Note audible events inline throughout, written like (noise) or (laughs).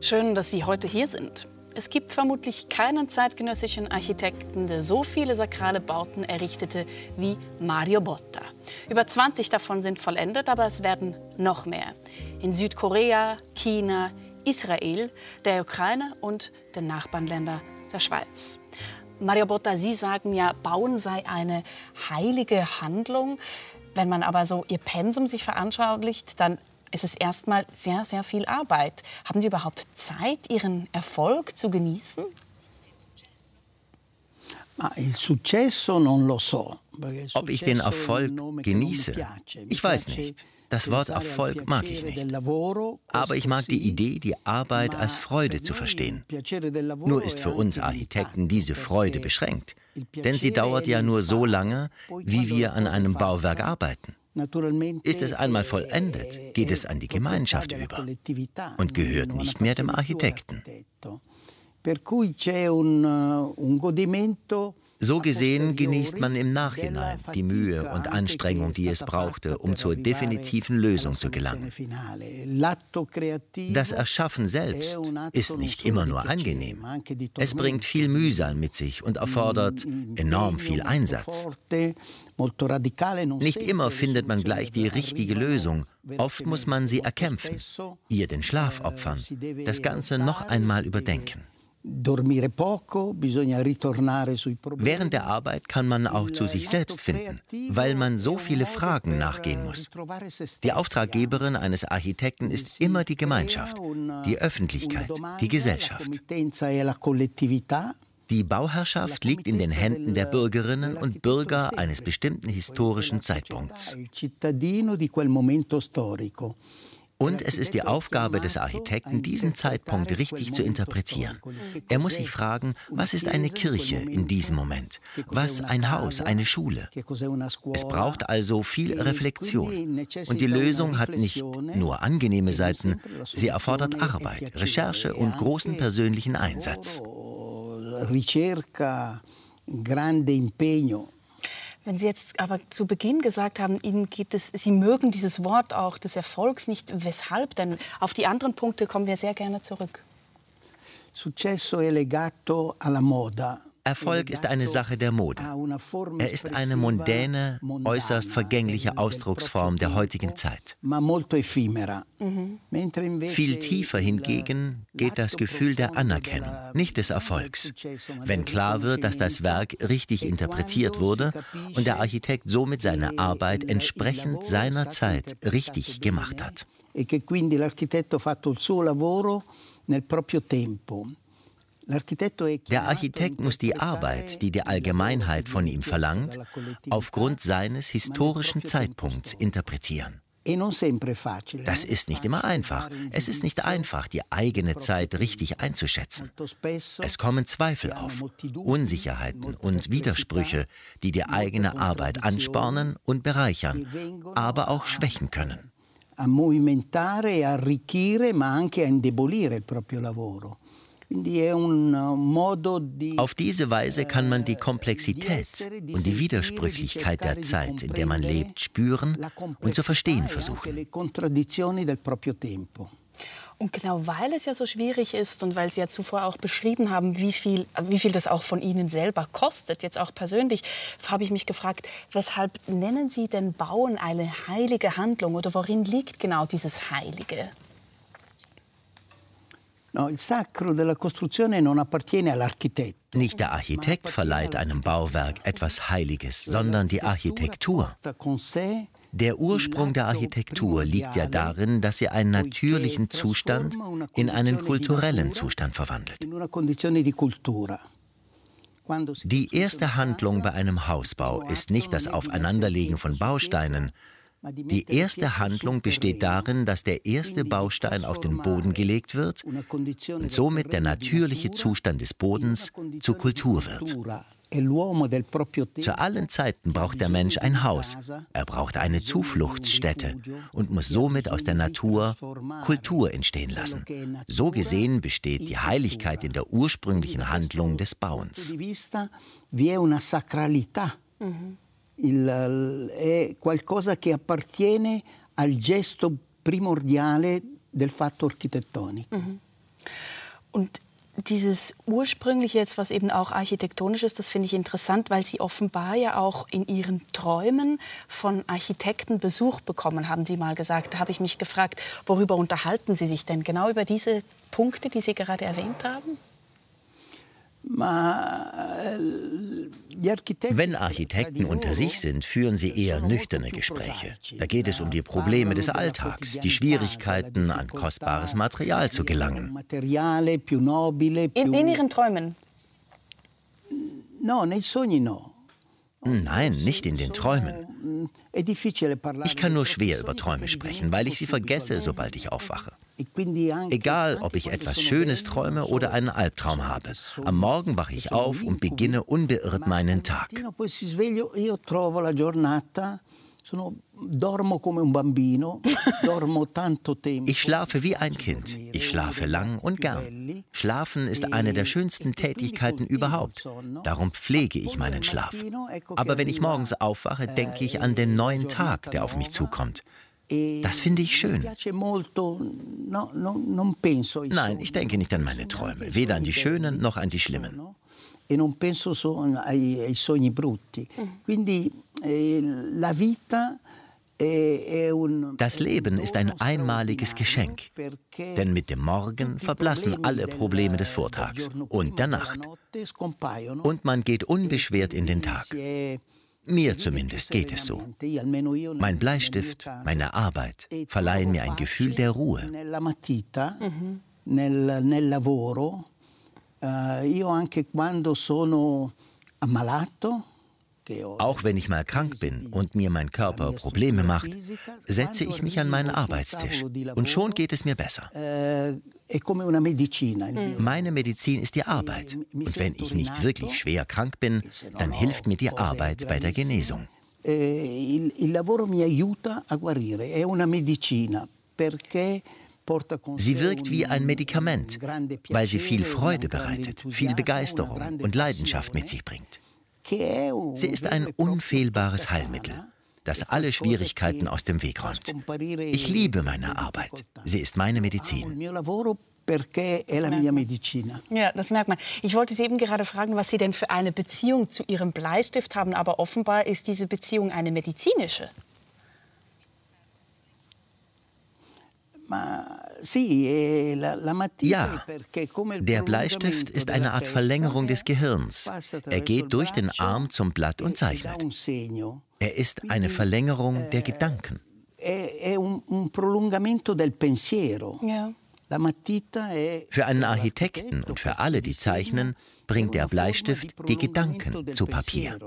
Schön, dass Sie heute hier sind. Es gibt vermutlich keinen zeitgenössischen Architekten, der so viele sakrale Bauten errichtete wie Mario Botta. Über 20 davon sind vollendet, aber es werden noch mehr. In Südkorea, China, Israel, der Ukraine und den Nachbarländern der Schweiz. Mario Botta, Sie sagen ja, Bauen sei eine heilige Handlung. Wenn man aber so Ihr Pensum sich veranschaulicht, dann ist es erstmal sehr, sehr viel Arbeit. Haben Sie überhaupt Zeit, Ihren Erfolg zu genießen? Ob ich den Erfolg genieße? Ich weiß nicht. Das Wort Erfolg mag ich nicht. Aber ich mag die Idee, die Arbeit als Freude zu verstehen. Nur ist für uns Architekten diese Freude beschränkt. Denn sie dauert ja nur so lange, wie wir an einem Bauwerk arbeiten. Ist es einmal vollendet, geht es an die Gemeinschaft über und gehört nicht mehr dem Architekten. So gesehen genießt man im Nachhinein die Mühe und Anstrengung, die es brauchte, um zur definitiven Lösung zu gelangen. Das Erschaffen selbst ist nicht immer nur angenehm. Es bringt viel Mühsal mit sich und erfordert enorm viel Einsatz. Nicht immer findet man gleich die richtige Lösung. Oft muss man sie erkämpfen, ihr den Schlaf opfern, das Ganze noch einmal überdenken. Während der Arbeit kann man auch zu sich selbst finden, weil man so viele Fragen nachgehen muss. Die Auftraggeberin eines Architekten ist immer die Gemeinschaft, die Öffentlichkeit, die Gesellschaft. Die Bauherrschaft liegt in den Händen der Bürgerinnen und Bürger eines bestimmten historischen Zeitpunkts. Und es ist die Aufgabe des Architekten, diesen Zeitpunkt richtig zu interpretieren. Er muss sich fragen, was ist eine Kirche in diesem Moment? Was ein Haus, eine Schule? Es braucht also viel Reflexion. Und die Lösung hat nicht nur angenehme Seiten, sie erfordert Arbeit, Recherche und großen persönlichen Einsatz. Ricerca, grande impegno wenn Sie jetzt aber zu Beginn gesagt haben, Ihnen geht es, Sie mögen dieses Wort auch des Erfolgs nicht, weshalb denn? Auf die anderen Punkte kommen wir sehr gerne zurück. Successo è legato alla moda. Erfolg ist eine Sache der Mode. Er ist eine mondäne, äußerst vergängliche Ausdrucksform der heutigen Zeit. Mhm. Viel tiefer hingegen geht das Gefühl der Anerkennung, nicht des Erfolgs. Wenn klar wird, dass das Werk richtig interpretiert wurde und der Architekt somit seine Arbeit entsprechend seiner Zeit richtig gemacht hat. E che quindi l'architetto ha fatto il suo lavoro nel proprio tempo. Der Architekt muss die Arbeit, die die Allgemeinheit von ihm verlangt, aufgrund seines historischen Zeitpunkts interpretieren. E das ist nicht immer einfach. Es ist nicht einfach, die eigene Zeit richtig einzuschätzen. Es kommen Zweifel auf, Unsicherheiten und Widersprüche, die die eigene Arbeit anspornen und bereichern, aber auch schwächen können. A movimentare e arricchire, ma anche a indebolire il proprio lavoro. Auf diese Weise kann man die Komplexität und die Widersprüchlichkeit der Zeit, in der man lebt, spüren und zu verstehen versuchen. Und genau weil es ja so schwierig ist und weil Sie ja zuvor auch beschrieben haben, wie viel, wie viel das auch von Ihnen selber kostet, jetzt auch persönlich, habe ich mich gefragt, weshalb nennen Sie denn Bauen eine heilige Handlung oder worin liegt genau dieses Heilige? Nicht der Architekt verleiht einem Bauwerk etwas Heiliges, sondern die Architektur. Der Ursprung der Architektur liegt ja darin, dass sie einen natürlichen Zustand in einen kulturellen Zustand verwandelt. Die erste Handlung bei einem Hausbau ist nicht das Aufeinanderlegen von Bausteinen, die erste Handlung besteht darin, dass der erste Baustein auf den Boden gelegt wird und somit der natürliche Zustand des Bodens zur Kultur wird. Zu allen Zeiten braucht der Mensch ein Haus, er braucht eine Zufluchtsstätte und muss somit aus der Natur Kultur entstehen lassen. So gesehen besteht die Heiligkeit in der ursprünglichen Handlung des Bauens. Mhm il, è qualcosa che appartiene al gesto primordiale del fatto architettonico. Mhm. Und dieses ursprüngliche jetzt, was eben auch architektonisch ist, das finde ich interessant, weil Sie offenbar ja auch in Ihren Träumen von Architekten Besuch bekommen, haben Sie mal gesagt. Da habe ich mich gefragt, worüber unterhalten Sie sich denn? Genau über diese Punkte, die Sie gerade erwähnt haben? Wenn Architekten unter sich sind, führen sie eher nüchterne Gespräche. Da geht es um die Probleme des Alltags, die Schwierigkeiten, an kostbares Material zu gelangen. In, in Ihren Träumen? Nein, nicht in den Träumen. Ich kann nur schwer über Träume sprechen, weil ich sie vergesse, sobald ich aufwache. Egal, ob ich etwas Schönes träume oder einen Albtraum habe. Am Morgen wache ich auf und beginne unbeirrt meinen Tag. (laughs) Ich schlafe wie ein Kind. Ich schlafe lang und gern. Schlafen ist eine der schönsten Tätigkeiten überhaupt. Darum pflege ich meinen Schlaf. Aber wenn ich morgens aufwache, denke ich an den neuen Tag, der auf mich zukommt. Das finde ich schön. Nein, ich denke nicht an meine Träume, weder an die schönen noch an die schlimmen. E non penso ai, ai sogni brutti. Quindi la vita das Leben ist ein einmaliges Geschenk, denn mit dem Morgen verblassen alle Probleme des Vortags und der Nacht. Und man geht unbeschwert in den Tag. Mir zumindest geht es so. Mein Bleistift, meine Arbeit verleihen mir ein Gefühl der Ruhe. Mhm. Io anche quando sono ammalato, auch wenn ich mal krank bin und mir mein Körper Probleme macht, setze ich mich an meinen Arbeitstisch und schon geht es mir besser. Meine Medizin ist die Arbeit und wenn ich nicht wirklich schwer krank bin, dann hilft mir die Arbeit bei der Genesung. Sie wirkt wie ein Medikament, weil sie viel Freude bereitet, viel Begeisterung und Leidenschaft mit sich bringt. Sie ist ein unfehlbares Heilmittel, das alle Schwierigkeiten aus dem Weg räumt. Ich liebe meine Arbeit. Sie ist meine Medizin. Ja, das merkt man. Ich wollte Sie eben gerade fragen, was Sie denn für eine Beziehung zu Ihrem Bleistift haben, aber offenbar ist diese Beziehung eine medizinische. Ja, der Bleistift ist eine Art Verlängerung des Gehirns. Er geht durch den Arm zum Blatt und e zeichnet. Er ist eine Verlängerung der Gedanken. Für einen Architekten und für alle, die zeichnen, bringt der Bleistift die Gedanken zu Papier.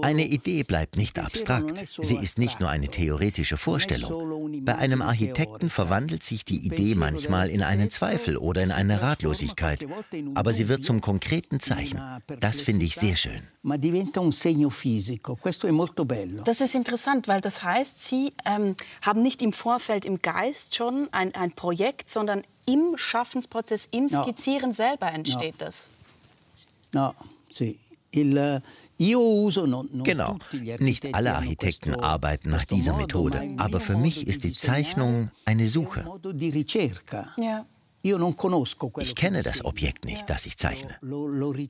Eine Idee bleibt nicht abstrakt, sie ist nicht nur eine theoretische Vorstellung. Bei einem Architekten verwandelt sich die Idee manchmal in einen Zweifel oder in eine Ratlosigkeit, aber sie wird zum konkreten Zeichen. Das finde ich sehr schön. Das ist interessant, weil das heißt, Sie ähm, haben nicht im Vorfeld im Geist schon ein, ein Projekt, sondern im Schaffensprozess, im Skizzieren no. selber entsteht no. das. No, sì. Il, Genau. Nicht alle Architekten arbeiten nach dieser Methode, aber für mich ist die Zeichnung eine Suche. Ja. Ich kenne das Objekt nicht, das ich zeichne.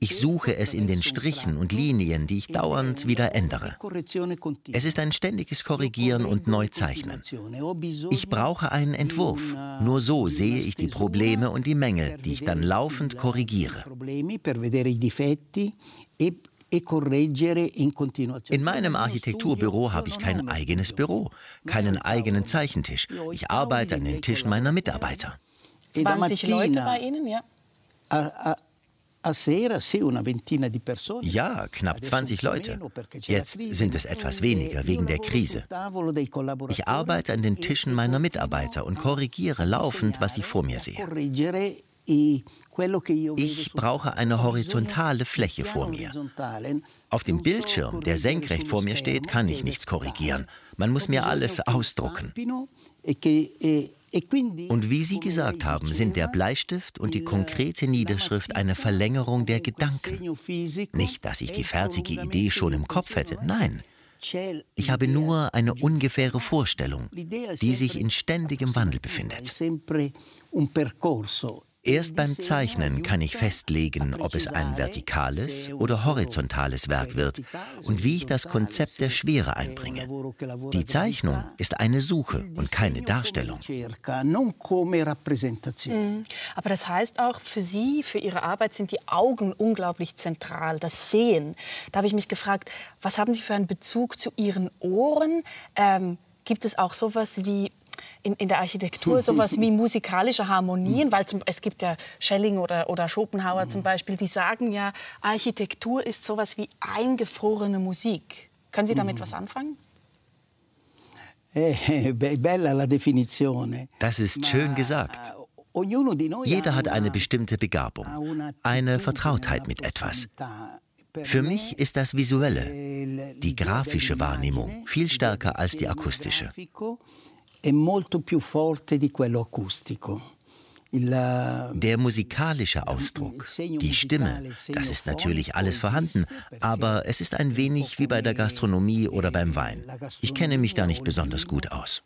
Ich suche es in den Strichen und Linien, die ich dauernd wieder ändere. Es ist ein ständiges Korrigieren und Neuzeichnen. Ich brauche einen Entwurf. Nur so sehe ich die Probleme und die Mängel, die ich dann laufend korrigiere. In meinem Architekturbüro habe ich kein eigenes Büro, keinen eigenen Zeichentisch. Ich arbeite an den Tischen meiner Mitarbeiter. 20 Leute bei Ihnen, ja? Ja, knapp 20 Leute. Jetzt sind es etwas weniger wegen der Krise. Ich arbeite an den Tischen meiner Mitarbeiter und korrigiere laufend, was ich vor mir sehe. Ich brauche eine horizontale Fläche vor mir. Auf dem Bildschirm, der senkrecht vor mir steht, kann ich nichts korrigieren. Man muss mir alles ausdrucken. Und wie Sie gesagt haben, sind der Bleistift und die konkrete Niederschrift eine Verlängerung der Gedanken. Nicht, dass ich die fertige Idee schon im Kopf hätte, nein. Ich habe nur eine ungefähre Vorstellung, die sich in ständigem Wandel befindet. Erst beim Zeichnen kann ich festlegen, ob es ein vertikales oder horizontales Werk wird und wie ich das Konzept der Schwere einbringe. Die Zeichnung ist eine Suche und keine Darstellung. Mhm. Aber das heißt auch, für Sie, für Ihre Arbeit sind die Augen unglaublich zentral, das Sehen. Da habe ich mich gefragt, was haben Sie für einen Bezug zu Ihren Ohren? Ähm, gibt es auch sowas wie in, in der Architektur sowas wie (laughs) musikalische Harmonien, weil zum, es gibt ja Schelling oder, oder Schopenhauer zum Beispiel, die sagen ja, Architektur ist sowas wie eingefrorene Musik. Können Sie damit was anfangen? Eh, das ist schön gesagt. Jeder hat eine bestimmte Begabung, eine Vertrautheit mit etwas. Für mich ist das Visuelle, die grafische Wahrnehmung, viel stärker als die akustische è molto più forte di quello acustico. Der musikalische Ausdruck, die Stimme, das ist natürlich alles vorhanden, aber es ist ein wenig wie bei der Gastronomie oder beim Wein. Ich kenne mich da nicht besonders gut aus.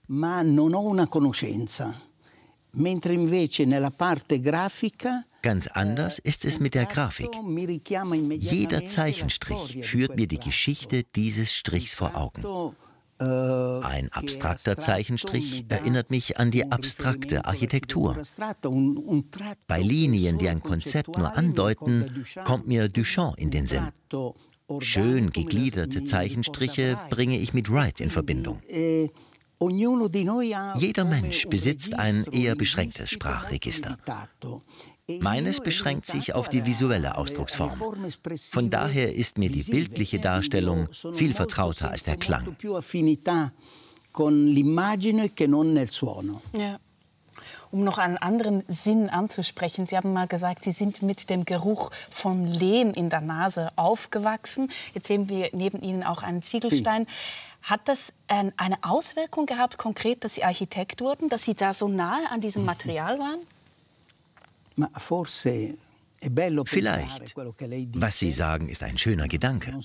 Ganz anders ist es mit der Grafik. Jeder Zeichenstrich führt mir die Geschichte dieses Strichs vor Augen. Äh, Ein abstrakter Zeichenstrich erinnert mich an die abstrakte Architektur. Bei Linien, die ein Konzept nur andeuten, kommt mir Duchamp in den Sinn. Schön gegliederte Zeichenstriche bringe ich mit Wright in Verbindung. E Jeder Mensch besitzt ein eher beschränktes Sprachregister. Meines beschränkt sich auf die visuelle Ausdrucksform. Von daher ist mir die bildliche Darstellung viel vertrauter als der Klang. Ja. Um noch einen anderen Sinn anzusprechen, Sie haben mal gesagt, Sie sind mit dem Geruch von Lehm in der Nase aufgewachsen. Jetzt sehen wir neben Ihnen auch einen Ziegelstein. Hat das eine Auswirkung gehabt, konkret, dass Sie Architekt wurden, dass Sie da so nahe an diesem Material waren? Vielleicht. Was Sie sagen, ist ein schöner Gedanke.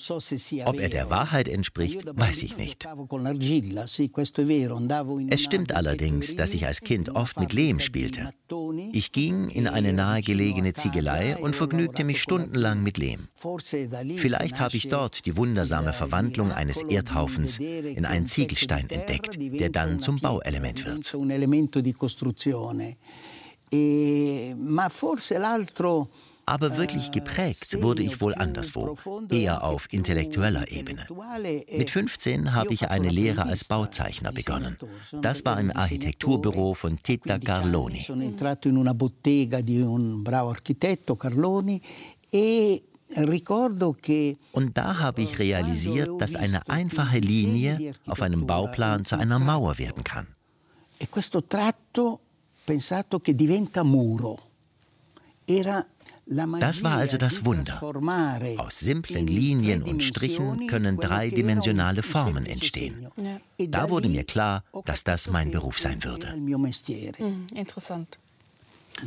Ob er der Wahrheit entspricht, weiß ich nicht. Es stimmt allerdings, dass ich als Kind oft mit Lehm spielte. Ich ging in eine nahegelegene Ziegelei und vergnügte mich stundenlang mit Lehm. Vielleicht habe ich dort die wundersame Verwandlung eines Erdhaufens in einen Ziegelstein entdeckt, der dann zum Bauelement wird. E, Aber wirklich eh, geprägt wurde ich wohl anderswo, eher auf intellektueller Ebene. Mit 15 habe ich eine Lehre als Bauzeichner begonnen. Das war im Architekturbüro von Tita Carloni. E Und da habe ich realisiert, dass eine einfache Linie auf einem Bauplan zu einer Mauer werden kann. E questo tratto pensato che diventa muro. Era das war also das Wunder. Aus simplen Linien und Strichen können dreidimensionale Formen entstehen. Da wurde mir klar, dass das mein Beruf sein würde. Mhm, interessant.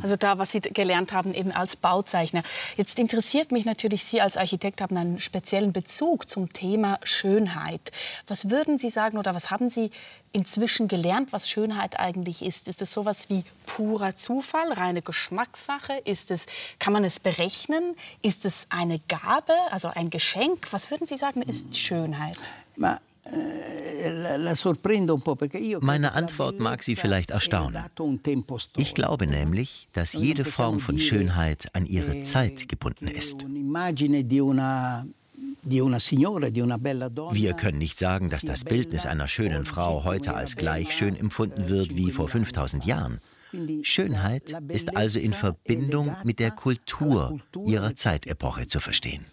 Also da, was Sie gelernt haben, eben als Bauzeichner. Jetzt interessiert mich natürlich, Sie als Architekt haben einen speziellen Bezug zum Thema Schönheit. Was würden Sie sagen oder was haben Sie inzwischen gelernt, was Schönheit eigentlich ist? Ist es sowas wie purer Zufall, reine Geschmackssache? Ist es, kann man es berechnen? Ist es eine Gabe, also ein Geschenk? Was würden Sie sagen, ist Schönheit? Eh, Meine Antwort mag Sie vielleicht erstaunen. Ich glaube nämlich, dass jede Form von Schönheit an ihre Zeit gebunden ist. Wir können nicht sagen, dass das Bildnis einer schönen Frau heute als gleich schön empfunden wird wie vor 5000 Jahren. Schönheit ist also in Verbindung mit der Kultur ihrer Zeitepoche zu verstehen.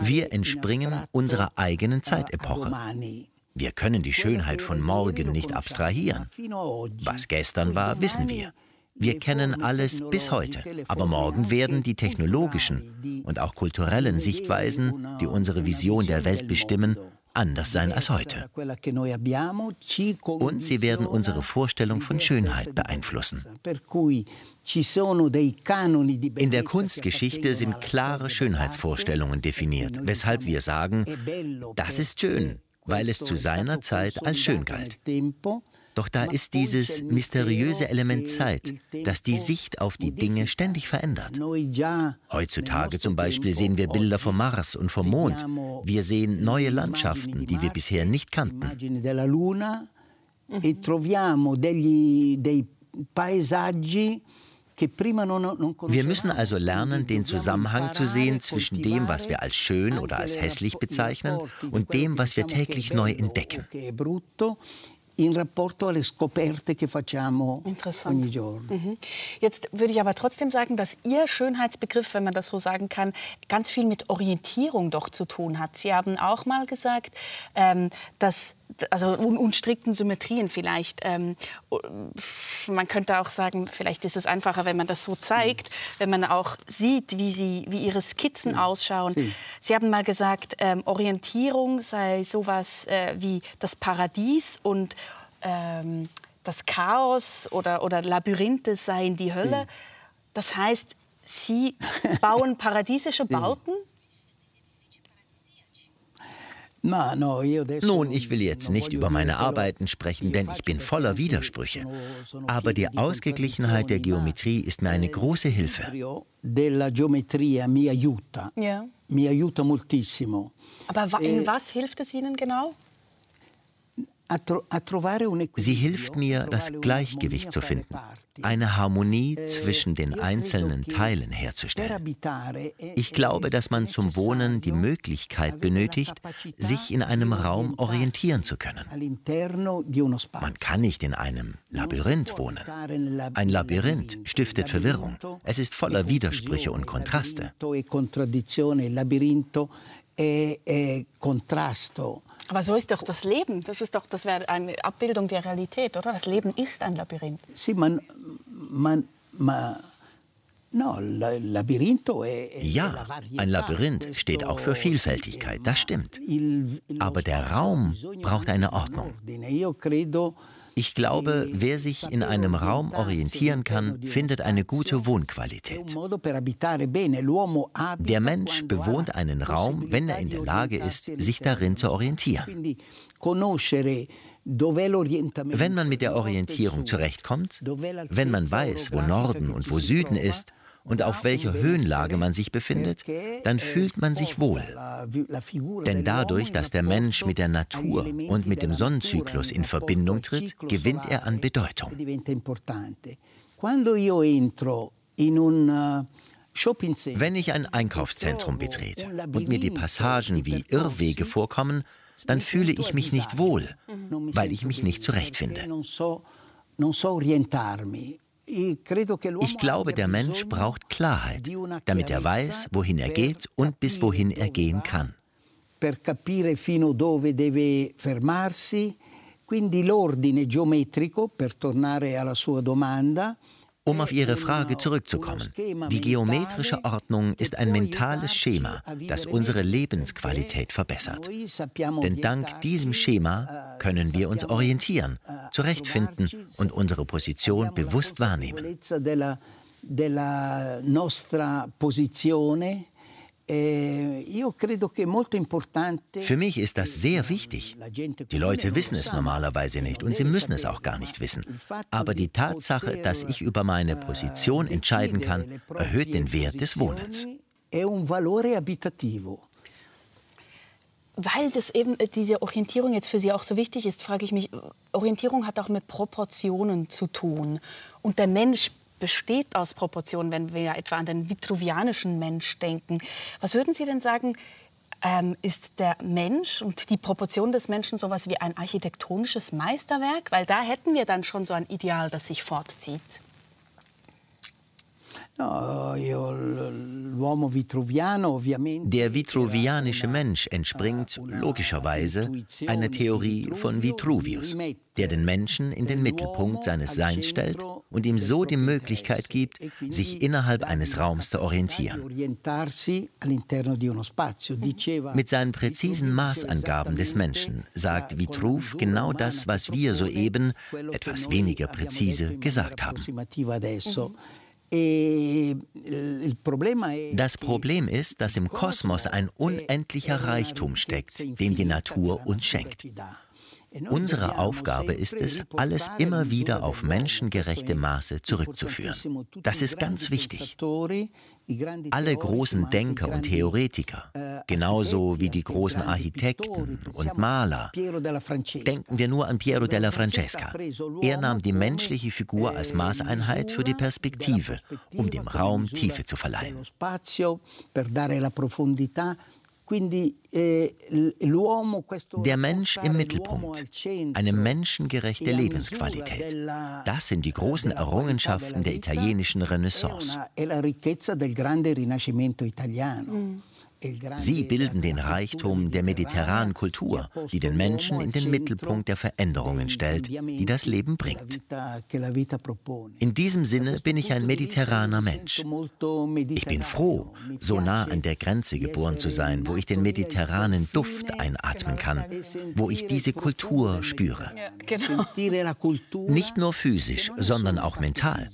Wir entspringen unserer eigenen Zeitepoche. Wir können die Schönheit von morgen nicht abstrahieren. Was gestern war, wissen wir. Wir kennen alles bis heute, aber morgen werden die technologischen und auch kulturellen Sichtweisen, die unsere Vision der Welt bestimmen, anders sein als heute. Und sie werden unsere Vorstellung von Schönheit beeinflussen. In der Kunstgeschichte sind klare Schönheitsvorstellungen definiert, weshalb wir sagen, das ist schön, weil es zu seiner Zeit als schön galt. Doch da ist dieses mysteriöse Element Zeit, das die Sicht auf die Dinge ständig verändert. Heutzutage zum Beispiel sehen wir Bilder vom Mars und vom Mond. Wir sehen neue Landschaften, die wir bisher nicht kannten. E troviamo degli, dei paesaggi wir müssen also lernen, den Zusammenhang zu sehen zwischen dem, was wir als schön oder als hässlich bezeichnen, und dem, was wir täglich neu entdecken in rapporto alle scoperte che facciamo ogni giorno. Mhm. Jetzt würde ich aber trotzdem sagen, dass Ihr Schönheitsbegriff, wenn man das so sagen kann, ganz viel mit Orientierung doch zu tun hat. Sie haben auch mal gesagt, ähm, dass also un unstrikten Symmetrien vielleicht. Ähm, man könnte auch sagen, vielleicht ist es einfacher, wenn man das so zeigt, wenn man auch sieht, wie, sie, wie ihre Skizzen ausschauen. Sie haben mal gesagt, ähm, Orientierung sei sowas äh, wie das Paradies und ähm, das Chaos oder, oder Labyrinthe seien die Hölle. Das heißt, Sie bauen (laughs) paradiesische Bauten? Nun, ich will jetzt nicht über meine Arbeiten sprechen, denn ich bin voller Widersprüche. Aber die Ausgeglichenheit der Geometrie ist mir eine große Hilfe. Ja. Aber in e was hilft es Ihnen genau? Sie hilft mir, das Gleichgewicht zu finden, eine Harmonie eh, zwischen den einzelnen Teilen herzustellen. Ich glaube, dass man zum Wohnen die Möglichkeit benötigt, sich in einem Raum orientieren zu können. Man kann nicht in einem Labyrinth wohnen. Ein Labyrinth stiftet Verwirrung. Es ist voller Widersprüche und Kontraste. Aber so ist doch das Leben. Das ist doch, das wäre eine Abbildung der Realität, oder? Das Leben ist ein Labyrinth. Sì, man, man, man No, ja, ein Labyrinth steht auch für Vielfältigkeit, das stimmt. Aber der Raum braucht eine Ordnung. Ich glaube, wer sich in einem Raum orientieren kann, findet eine gute Wohnqualität. Der Mensch bewohnt einen Raum, wenn er in der Lage ist, sich darin zu orientieren. Wenn man mit der Orientierung zurechtkommt, wenn man weiß, wo Norden und wo Süden ist, und auf welcher Höhenlage man sich befindet, dann fühlt man sich wohl. Denn dadurch, dass der Mensch mit der Natur und mit dem Sonnenzyklus in Verbindung tritt, gewinnt er an Bedeutung. Wenn ich ein Einkaufszentrum betrete und mir die Passagen wie Irrwege vorkommen, dann fühle ich mich nicht wohl, weil ich mich nicht zurechtfinde. Ich glaube, der Mensch braucht Klarheit, damit er weiß, wohin er geht und bis wohin er gehen kann. Quindi l'ordine geometrico, per tornare alla sua domanda, um auf Ihre Frage zurückzukommen, die geometrische Ordnung ist ein mentales Schema, das unsere Lebensqualität verbessert. Denn dank diesem Schema können wir uns orientieren, zurechtfinden und unsere Position bewusst wahrnehmen. Eh, Für mich ist das sehr wichtig. Die Leute wissen es normalerweise nicht und sie müssen es auch gar nicht wissen. Aber die Tatsache, dass ich über meine eh, Position entscheiden kann, erhöht den Wert des Wohnens. Weil das eben äh, diese Orientierung jetzt für Sie auch so wichtig ist, frage ich mich, Orientierung hat auch mit Proportionen zu tun. Und der Mensch besteht aus Proportionen, wenn wir etwa an den vitruvianischen Mensch denken. Was würden Sie denn sagen, ähm, ist der Mensch und die Proportion des Menschen so etwas wie ein architektonisches Meisterwerk? Weil da hätten wir dann schon so ein Ideal, das sich fortzieht. Der vitruvianische Mensch entspringt logischerweise einer Theorie von Vitruvius, der den Menschen in den Mittelpunkt seines Seins stellt und ihm so die Möglichkeit gibt, sich innerhalb eines Raums zu orientieren. Mit seinen präzisen Maßangaben des Menschen sagt Vitruv genau das, was wir soeben, etwas weniger präzise, gesagt haben. E, das Problem ist, dass im Kosmos ein unendlicher Reichtum steckt, den die Natur uns schenkt. Unsere Aufgabe ist es, alles immer wieder auf menschengerechte Maße zurückzuführen. Das ist ganz wichtig. Alle großen Denker und Theoretiker, genauso wie die großen Architekten und Maler, denken wir nur an Piero della Francesca. Er nahm die menschliche Figur als Maßeinheit für die Perspektive, um dem Raum Tiefe zu verleihen. Eh, Der Mensch im Mittelpunkt, eine menschengerechte Lebensqualität. Das sind die großen Errungenschaften der italienischen Renaissance. Sie bilden den Reichtum der mediterranen Kultur, die den Menschen in den Mittelpunkt der Veränderungen stellt, die das Leben bringt. In diesem Sinne bin ich ein mediterraner Mensch. Ich bin froh, so nah an der Grenze geboren zu sein, wo ich den mediterranen Duft einatmen kann, wo ich diese Kultur spüre. Nicht nur physisch, sondern auch mental.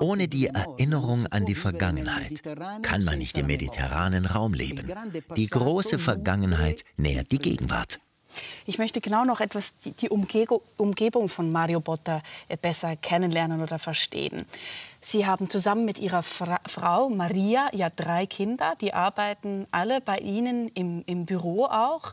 Ohne die Erinnerung an die Vergangenheit kann man nicht im mediterranen Raum leben leben. Die große Vergangenheit nährt die Gegenwart. Ich möchte genau noch etwas die, die Umgebung von Mario Botta äh, besser kennenlernen oder verstehen. Sie haben zusammen mit ihrer Fra Frau Maria ja drei Kinder. Die arbeiten alle bei Ihnen im, im Büro auch.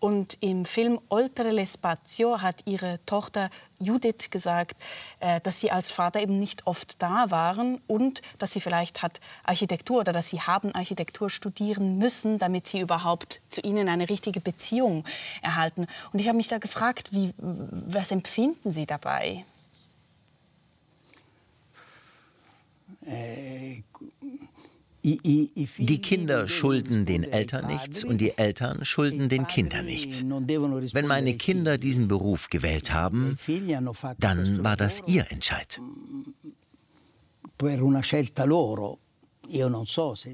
Und im Film Oltre l'Espazio hat ihre Tochter Judith gesagt, äh, dass sie als Vater eben nicht oft da waren und dass sie vielleicht hat Architektur oder dass sie haben Architektur studieren müssen, damit sie überhaupt zu ihnen eine richtige Beziehung erhalten. Und ich habe mich da gefragt, wie, was empfinden Sie dabei? Die Kinder schulden den Eltern nichts und die Eltern schulden den Kindern nichts. Wenn meine Kinder diesen Beruf gewählt haben, dann war das ihr Entscheid.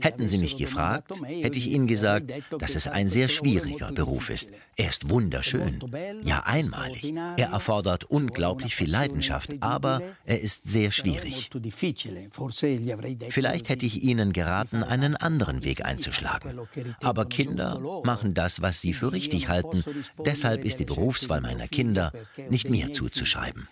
Hätten Sie mich gefragt, hätte ich Ihnen gesagt, dass es ein sehr schwieriger Beruf ist. Er ist wunderschön, ja einmalig. Er erfordert unglaublich viel Leidenschaft, aber er ist sehr schwierig. Vielleicht hätte ich Ihnen geraten, einen anderen Weg einzuschlagen. Aber Kinder machen das, was sie für richtig halten. Deshalb ist die Berufswahl meiner Kinder nicht mir zuzuschreiben.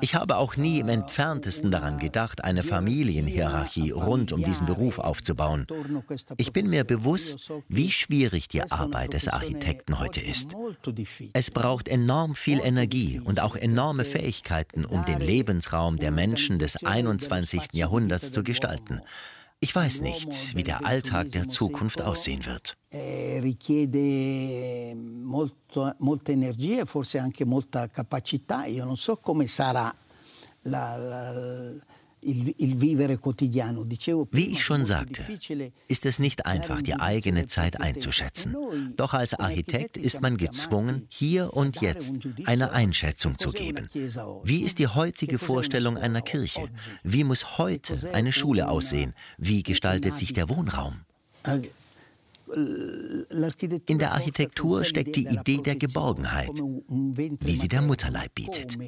Ich habe auch nie im entferntesten daran gedacht, eine Familienhierarchie rund um diesen Beruf aufzubauen. Ich bin mir bewusst, wie schwierig die Arbeit des Architekten heute ist. Es braucht enorm viel Energie und auch enorme Fähigkeiten, um den Lebensraum der Menschen des 21. Jahrhunderts zu gestalten. Ich weiß nicht, wie der Alltag der Zukunft aussehen wird. la, la Wie ich schon sagte, ist es nicht einfach, die eigene Zeit einzuschätzen. Doch als Architekt ist man gezwungen, hier und jetzt eine Einschätzung zu geben. Wie ist die heutige Vorstellung einer Kirche? Wie muss heute eine Schule aussehen? Wie gestaltet sich der Wohnraum? In der Architektur steckt die Idee der Geborgenheit, wie sie der Mutterleib bietet.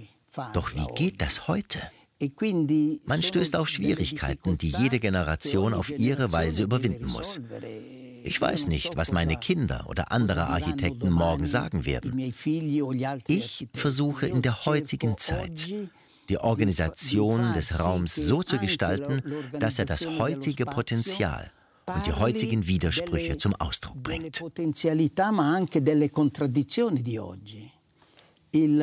Doch wie geht das heute? Man stößt auf Schwierigkeiten, die jede Generation auf ihre Weise überwinden muss. Ich weiß nicht, was meine Kinder oder andere Architekten morgen sagen werden. Ich versuche in der heutigen Zeit, die Organisation des Raums so zu gestalten, dass er das heutige Potenzial und die heutigen Widersprüche zum Ausdruck bringt. Il,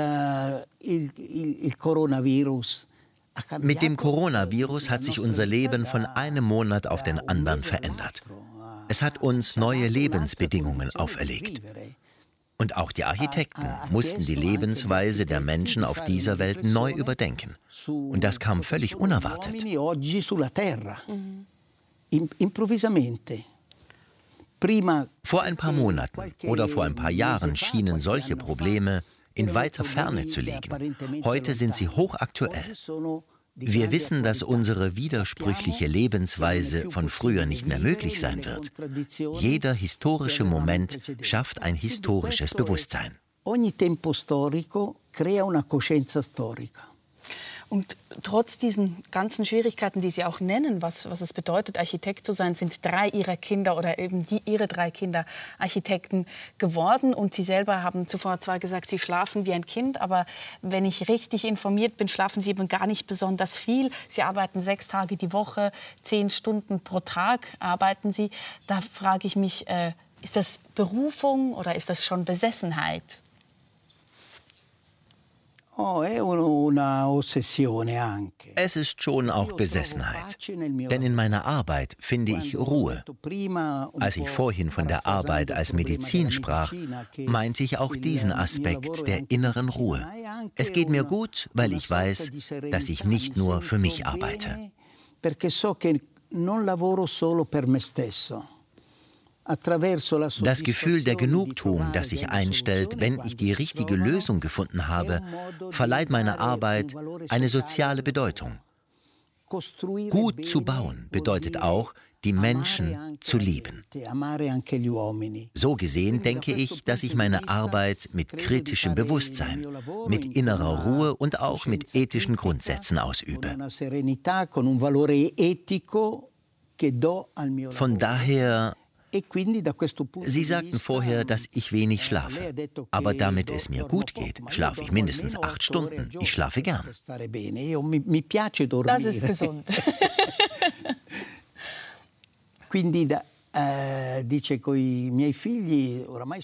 il, il coronavirus mit dem Coronavirus hat sich unser Leben von einem Monat auf den anderen verändert. Es hat uns neue Lebensbedingungen auferlegt. Und auch die Architekten mussten die Lebensweise der Menschen auf dieser Welt neu überdenken. Und das kam völlig unerwartet. Vor ein paar Monaten oder vor ein paar Jahren schienen solche Probleme in weiter Ferne zu liegen. Heute sind sie hochaktuell. Wir wissen, dass unsere widersprüchliche Lebensweise von früher nicht mehr möglich sein wird. Jeder historische Moment schafft ein historisches Bewusstsein. Ogni tempo storico crea una coscienza storica. Und trotz diesen ganzen Schwierigkeiten, die Sie auch nennen, was, was es bedeutet, Architekt zu sein, sind drei Ihrer Kinder oder eben die, Ihre drei Kinder Architekten geworden. Und Sie selber haben zuvor zwar gesagt, Sie schlafen wie ein Kind, aber wenn ich richtig informiert bin, schlafen Sie eben gar nicht besonders viel. Sie arbeiten sechs Tage die Woche, zehn Stunden pro Tag arbeiten Sie. Da frage ich mich, äh, ist das Berufung oder ist das schon Besessenheit? Es ist schon auch Besessenheit. Denn in meiner Arbeit finde ich Ruhe. Als ich vorhin von der Arbeit als Medizin sprach, meinte ich auch diesen Aspekt der inneren Ruhe. Es geht mir gut, weil ich weiß, dass ich nicht nur für mich arbeite. Perché so che non lavoro solo per me stesso. Das Gefühl der Genugtuung, das sich einstellt, wenn ich die richtige Lösung gefunden habe, verleiht meiner Arbeit eine soziale Bedeutung. Gut zu bauen bedeutet auch, die Menschen zu lieben. So gesehen denke ich, dass ich meine Arbeit mit kritischem Bewusstsein, mit innerer Ruhe und auch mit ethischen Grundsätzen ausübe. Von daher Sie sagten vorher, dass ich wenig schlafe. Aber damit es mir gut geht, schlafe ich mindestens acht Stunden. Ich schlafe gern. Das ist gesund. (laughs) Äh,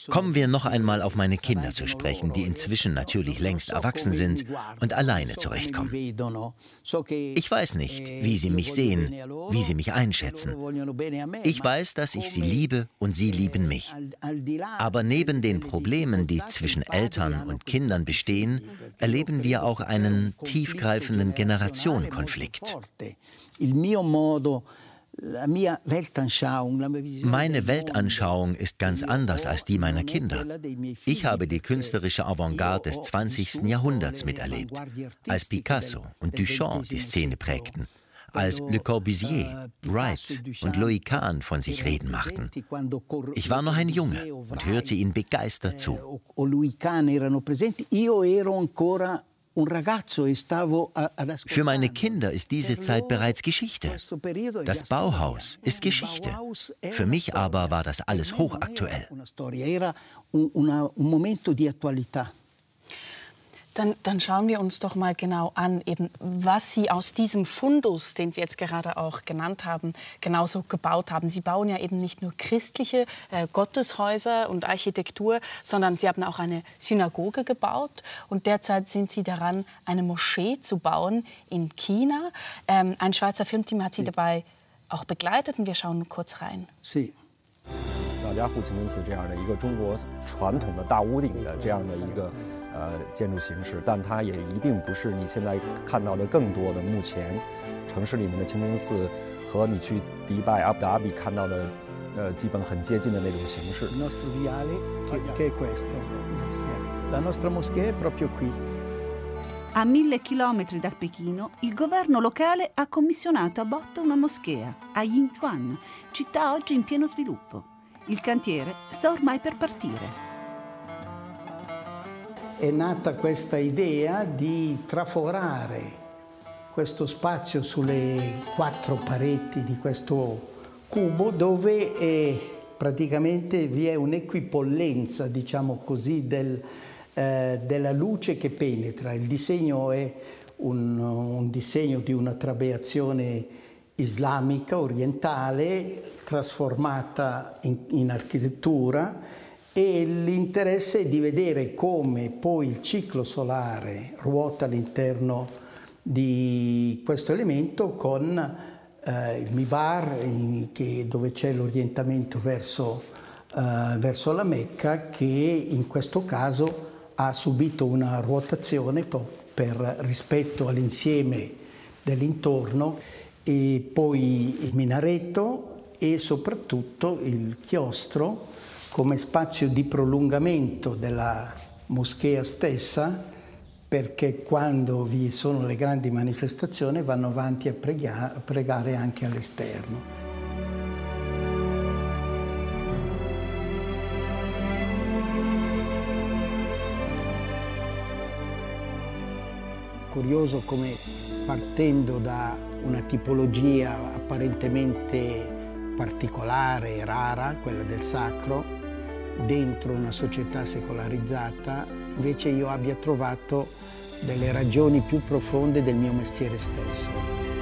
Kommen wir noch einmal auf meine Kinder zu sprechen, die inzwischen natürlich längst erwachsen sind und alleine zurechtkommen. Ich weiß nicht, wie sie mich sehen, wie sie mich einschätzen. Ich weiß, dass ich sie liebe und sie lieben mich. Aber neben den Problemen, die zwischen Eltern und Kindern bestehen, erleben wir auch einen tiefgreifenden Generationenkonflikt. Meine Weltanschauung ist ganz anders als die meiner Kinder. Ich habe die künstlerische Avantgarde des 20. Jahrhunderts miterlebt, als Picasso und Duchamp die Szene prägten als Le Corbusier, Wright und Louis Kahn von sich reden machten. Ich war noch ein Junge und hörte ihnen begeistert zu. Für meine Kinder ist diese Zeit bereits Geschichte. Das Bauhaus ist Geschichte. Für mich aber war das alles hochaktuell. Dann, dann, schauen wir uns doch mal genau an, eben, was Sie aus diesem Fundus, den Sie jetzt gerade auch genannt haben, genauso gebaut haben. Sie bauen ja eben nicht nur christliche äh, Gotteshäuser und Architektur, sondern Sie haben auch eine Synagoge gebaut. Und derzeit sind Sie daran, eine Moschee zu bauen in China. Ähm, ein Schweizer Filmteam hat Sie dabei auch begleitet und wir schauen kurz rein. Sie. 老家户清真寺这样的一个中国传统的大屋顶的这样的一个 呃建筑形式，但它也一定不是你现在看到的更多的目前城市里面的清真寺和你去迪拜、阿布达比看到的呃基本很接近的那种形式。A mille chilometri da Pechino, il governo locale ha commissionato a Botta una moschea a Yinchuan, città oggi in pieno sviluppo. Il cantiere sta ormai per partire. È nata questa idea di traforare questo spazio sulle quattro pareti di questo cubo dove è, praticamente vi è un'equipollenza, diciamo così, del, eh, della luce che penetra. Il disegno è un, un disegno di una trabeazione islamica orientale trasformata in, in architettura e l'interesse è di vedere come poi il ciclo solare ruota all'interno di questo elemento con eh, il Mibar in, che, dove c'è l'orientamento verso, eh, verso la Mecca che in questo caso ha subito una ruotazione per rispetto all'insieme dell'intorno e poi il minareto e soprattutto il chiostro come spazio di prolungamento della moschea stessa perché quando vi sono le grandi manifestazioni vanno avanti a, pregare, anche all'esterno. curioso come partendo da una tipologia apparentemente particolare e rara, quella del sacro, dentro una società secolarizzata, invece io abbia trovato delle ragioni più profonde del mio mestiere stesso.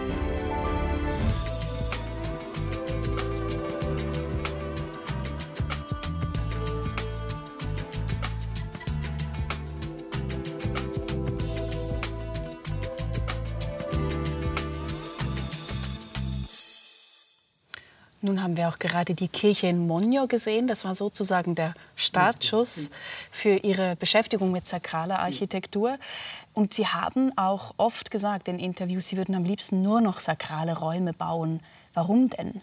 Wir auch gerade die Kirche in Monjo gesehen. Das war sozusagen der Startschuss für Ihre Beschäftigung mit sakraler Architektur. Und Sie haben auch oft gesagt in Interviews, Sie würden am liebsten nur noch sakrale Räume bauen. Warum denn?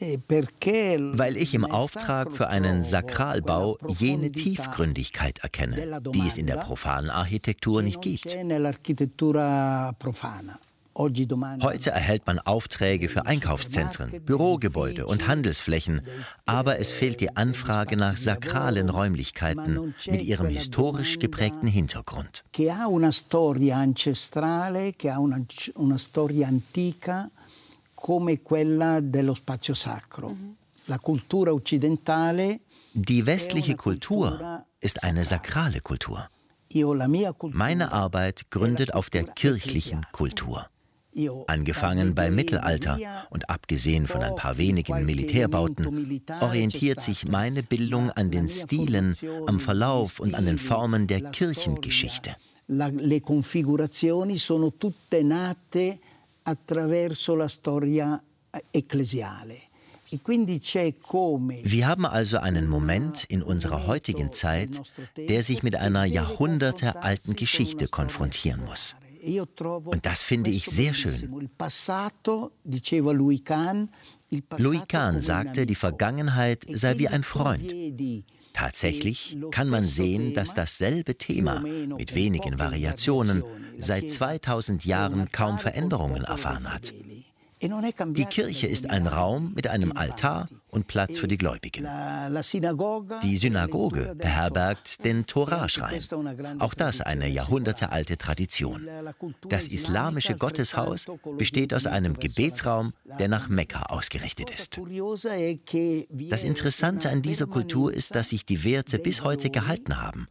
Eh, Weil ich im Auftrag für einen Sakralbau jene Tiefgründigkeit erkenne, die es in der profanen Architektur nicht gibt. Heute erhält man Aufträge für Einkaufszentren, Bürogebäude und Handelsflächen, aber es fehlt die Anfrage nach sakralen Räumlichkeiten mit ihrem historisch geprägten Hintergrund. Die westliche Kultur ist eine sakrale Kultur. Meine Arbeit gründet auf der kirchlichen Kultur. Angefangen beim Mittelalter und abgesehen von ein paar wenigen Militärbauten, orientiert sich meine Bildung an den Stilen, am Verlauf und an den Formen der Kirchengeschichte. Le configurazioni sono tutte nate attraverso la storia ecclesiale. E Wir haben also einen Moment in unserer heutigen Zeit, der sich mit einer jahrhundertealten Geschichte konfrontieren muss. Und das finde ich sehr schön. Louis Kahn sagte, die Vergangenheit sei wie ein Freund. Tatsächlich kann man sehen, dass dasselbe Thema mit wenigen Variationen seit 2000 Jahren kaum Veränderungen erfahren hat. Die Kirche ist ein Raum mit einem Altar und Platz für die Gläubigen. Die Synagoge beherbergt den Toraschrein. Auch das eine jahrhundertealte Tradition. Das islamische Gotteshaus besteht aus einem Gebetsraum, der nach Mekka ausgerichtet ist. Das Interessante an dieser Kultur ist, dass sich die Werte bis heute gehalten haben.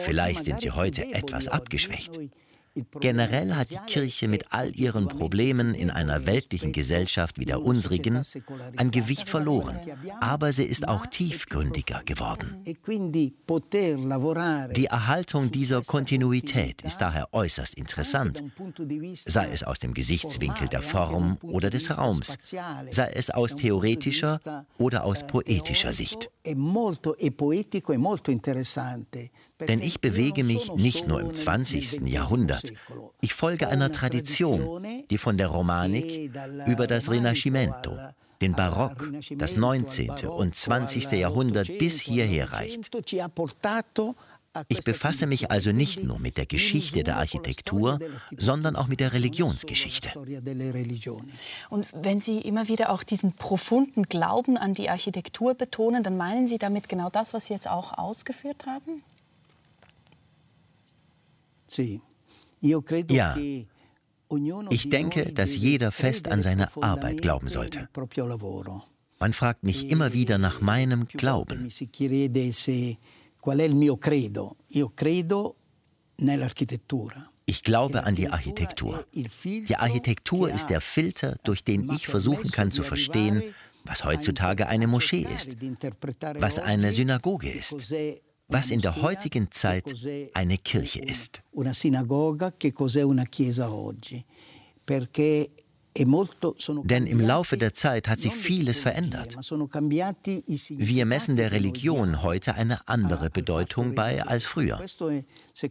Vielleicht sind sie heute etwas abgeschwächt. Generell hat die Kirche mit all ihren Problemen in einer weltlichen Gesellschaft wie der unsrigen an Gewicht verloren, aber sie ist auch tiefgründiger geworden. Die Erhaltung dieser Kontinuität ist daher äußerst interessant, sei es aus dem Gesichtswinkel der Form oder des Raums, sei es aus theoretischer oder aus poetischer Sicht. Denn ich bewege mich nicht nur im 20. Jahrhundert. Ich folge einer Tradition, die von der Romanik über das Rinascimento, den Barock, das 19. und 20. Jahrhundert bis hierher reicht. Ich befasse mich also nicht nur mit der Geschichte der Architektur, sondern auch mit der Religionsgeschichte. Und wenn Sie immer wieder auch diesen profunden Glauben an die Architektur betonen, dann meinen Sie damit genau das, was Sie jetzt auch ausgeführt haben? Ja. Ich denke, dass jeder fest an seine Arbeit glauben sollte. Man fragt mich immer wieder nach meinem Glauben. Ich glaube an die Architektur. Die Architektur ist der Filter, durch den ich versuchen kann zu verstehen, was heutzutage eine Moschee ist, was eine Synagoge ist, was in der heutigen Zeit eine Kirche ist. Denn im Laufe der Zeit hat sich vieles verändert. Wir messen der Religion heute eine andere Bedeutung bei als früher.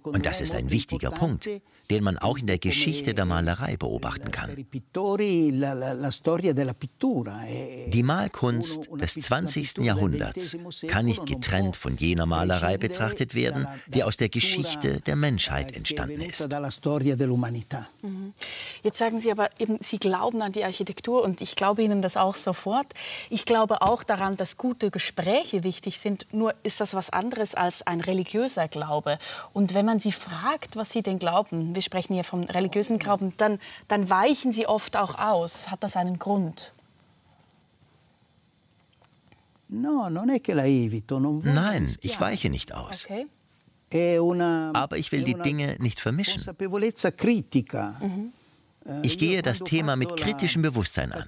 Und das ist ein wichtiger Punkt, den man auch in der Geschichte der Malerei beobachten kann. Die Malkunst des 20. Jahrhunderts kann nicht getrennt von jener Malerei betrachtet werden, die aus der Geschichte der Menschheit entstanden ist. Mhm. Jetzt sagen Sie aber eben, Sie glauben an die Architektur und ich glaube Ihnen das auch sofort. Ich glaube auch daran, dass gute Gespräche wichtig sind. Nur ist das was anderes als ein religiöser Glaube. Und Und wenn man sie fragt, was sie denn glauben, wir sprechen hier vom religiösen Glauben, dann, dann weichen sie oft auch aus. Hat das einen Grund? Nein, ich weiche nicht aus. Aber ich will die Dinge nicht vermischen. Mhm. Ich gehe das Thema mit kritischem Bewusstsein an.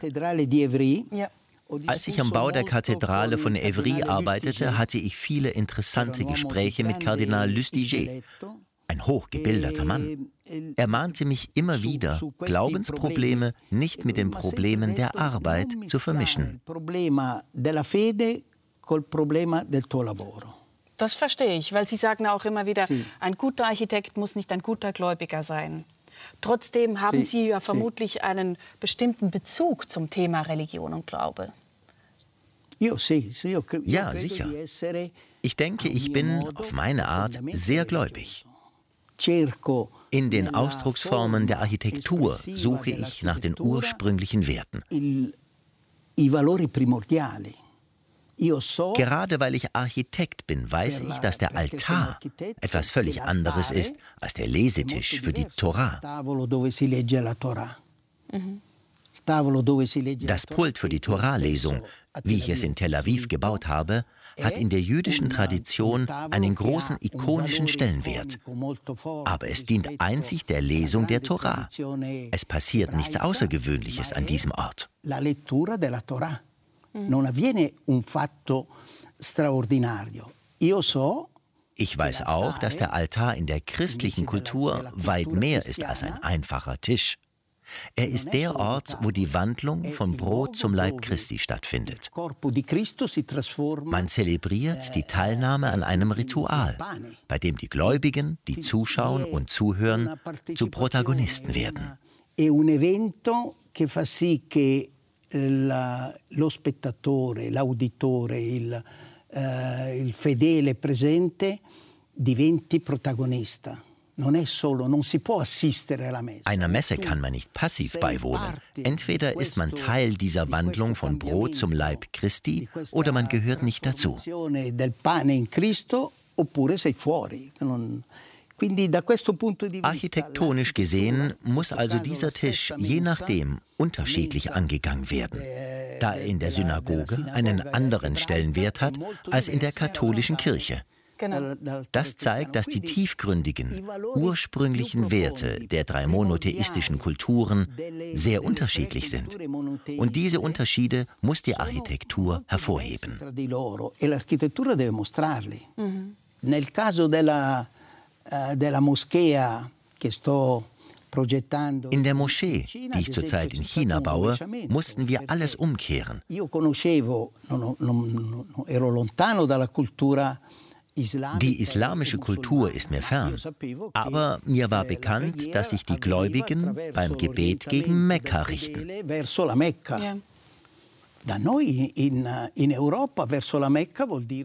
Als ich am Bau der Kathedrale von Evry arbeitete, hatte ich viele interessante Gespräche mit Kardinal Lustiger, ein hochgebildeter Mann. Er mahnte mich immer wieder, Glaubensprobleme nicht mit den Problemen der Arbeit zu vermischen. Das verstehe ich, weil Sie sagen auch immer wieder, ein guter Architekt muss nicht ein guter Gläubiger sein. Trotzdem haben Sie ja vermutlich einen bestimmten Bezug zum Thema Religion und Glaube. Ja, sicher. Ich denke, ich bin auf meine Art sehr gläubig. In den Ausdrucksformen der Architektur suche ich nach den ursprünglichen Werten. Gerade weil ich Architekt bin, weiß ich, dass der Altar etwas völlig anderes ist als der Lesetisch für die Torah. Das Pult für die Torah-Lesung, wie ich es in Tel Aviv gebaut habe, hat in der jüdischen Tradition einen großen ikonischen Stellenwert. Aber es dient einzig der Lesung der Torah. Es passiert nichts Außergewöhnliches an diesem Ort. Ich weiß auch, dass der Altar in der christlichen Kultur weit mehr ist als ein einfacher Tisch. Er ist der Ort, wo die Wandlung vom Brot zum Leib Christi stattfindet. Man zelebriert die Teilnahme an einem Ritual, bei dem die Gläubigen, die zuschauen und zuhören, zu Protagonisten werden. La, lo spettatore, l'auditore, il, eh, il fedele presente diventi protagonista. Einer Messe kann man nicht passiv beiwohnen. Entweder ist man Teil dieser Wandlung von Brot zum Leib Christi oder man gehört nicht dazu. Architektonisch gesehen muss also dieser Tisch je nachdem unterschiedlich angegangen werden, da er in der Synagoge einen anderen Stellenwert hat als in der katholischen Kirche. Genau. Das zeigt, dass die tiefgründigen, ursprünglichen Werte der drei monotheistischen Kulturen sehr unterschiedlich sind. Und diese Unterschiede muss die Architektur hervorheben. Mhm. Nel caso della äh, in der Moschee, die ich zurzeit in China baue, mussten wir alles umkehren. Die islamische Kultur ist mir fern, aber mir war bekannt, dass sich die Gläubigen beim Gebet gegen Mekka richten. Ja.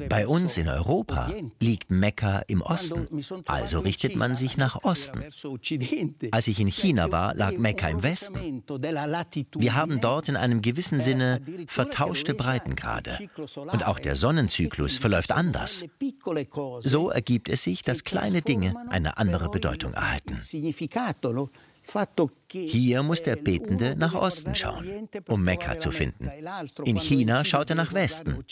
Bei uns in Europa liegt Mekka im Osten, also richtet man sich nach Osten. Als ich in China war, lag Mekka im Westen. Wir haben dort in einem gewissen Sinne vertauschte Breitengrade. Und auch der Sonnenzyklus verläuft anders. So ergibt es sich, dass kleine Dinge eine andere Bedeutung erhalten. Hier muss der Betende nach Osten schauen, um Mekka zu finden. In China schaut er nach Westen.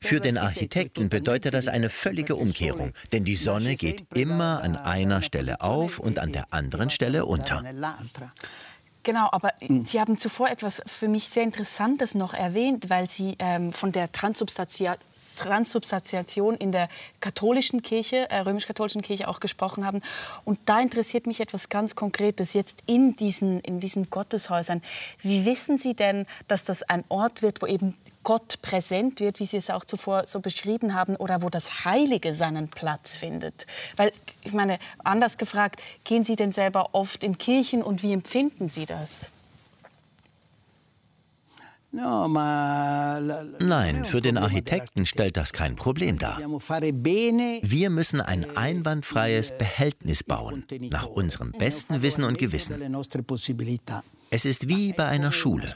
Für den Architekten bedeutet das eine völlige Umkehrung, denn die Sonne geht immer an einer Stelle auf und an der anderen Stelle unter. Genau, aber mhm. Sie haben zuvor etwas für mich sehr Interessantes noch erwähnt, weil Sie ähm, von der Transsubstantiation in der katholischen Kirche, äh, römisch-katholischen Kirche auch gesprochen haben. Und da interessiert mich etwas ganz Konkretes jetzt in diesen, in diesen Gotteshäusern. Wie wissen Sie denn, dass das ein Ort wird, wo eben Gott präsent wird, wie Sie es auch zuvor so beschrieben haben, oder wo das Heilige seinen Platz findet? Weil, ich meine, anders gefragt, gehen Sie denn selber oft in Kirchen und wie empfinden Sie das? Nein, für den Architekten stellt das kein Problem dar. Wir müssen ein einwandfreies Behältnis bauen, nach unserem besten Wissen und Gewissen. Es ist wie bei einer Schule.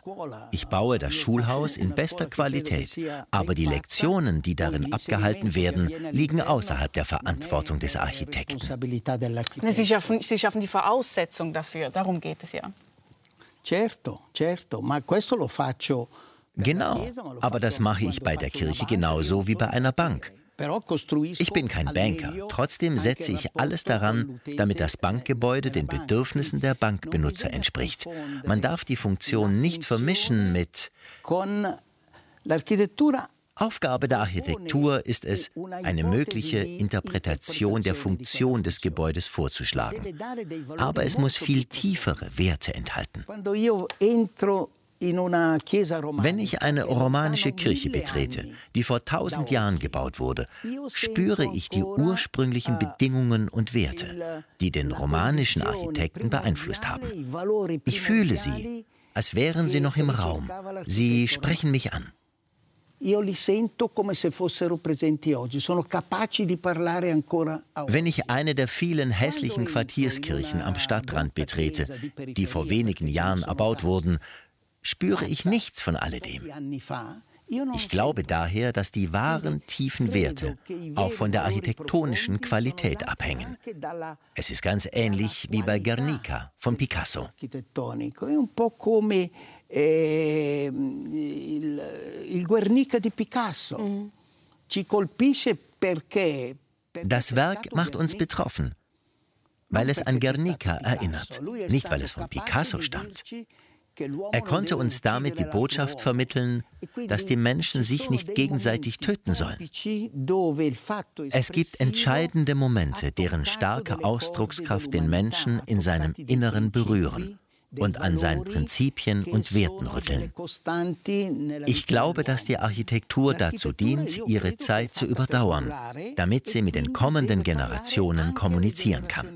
Ich baue das Schulhaus in bester Qualität, aber die Lektionen, die darin abgehalten werden, liegen außerhalb der Verantwortung des Architekten. Sie schaffen, Sie schaffen die Voraussetzung dafür, darum geht es ja. Certo, certo, ma questo lo faccio Genau, aber das mache ich bei der Kirche genauso wie bei einer Bank. Ich bin kein Banker, trotzdem setze ich alles daran, damit das Bankgebäude den Bedürfnissen der Bankbenutzer entspricht. Man darf die Funktion nicht vermischen mit Aufgabe der Architektur ist es, eine mögliche Interpretation der Funktion des Gebäudes vorzuschlagen. Aber es muss viel tiefere Werte enthalten. Wenn ich eine romanische Kirche betrete, die vor tausend Jahren gebaut wurde, spüre ich die ursprünglichen eh, Bedingungen und Werte, die den romanischen Architekten beeinflusst haben. Ich fühle sie, als wären sie noch im Raum. Sie sprechen mich an. Wenn ich eine der vielen hässlichen Quartierskirchen am Stadtrand betrete, die vor wenigen Jahren erbaut wurden, spüre ich nichts von alledem. Ich glaube daher, dass die wahren tiefen Werte auch von der architektonischen Qualität abhängen. Es ist ganz ähnlich wie bei Guernica von Picasso. Das Werk macht uns betroffen, weil es an Guernica erinnert, nicht weil es von Picasso stammt. Er konnte uns damit die Botschaft vermitteln, dass die Menschen sich nicht gegenseitig töten sollen. Es gibt entscheidende Momente, deren starke Ausdruckskraft den Menschen in seinem Inneren berühren und an seinen Prinzipien und Werten rütteln. Ich glaube, dass die Architektur dazu dient, ihre Zeit zu überdauern, damit sie mit den kommenden Generationen kommunizieren kann.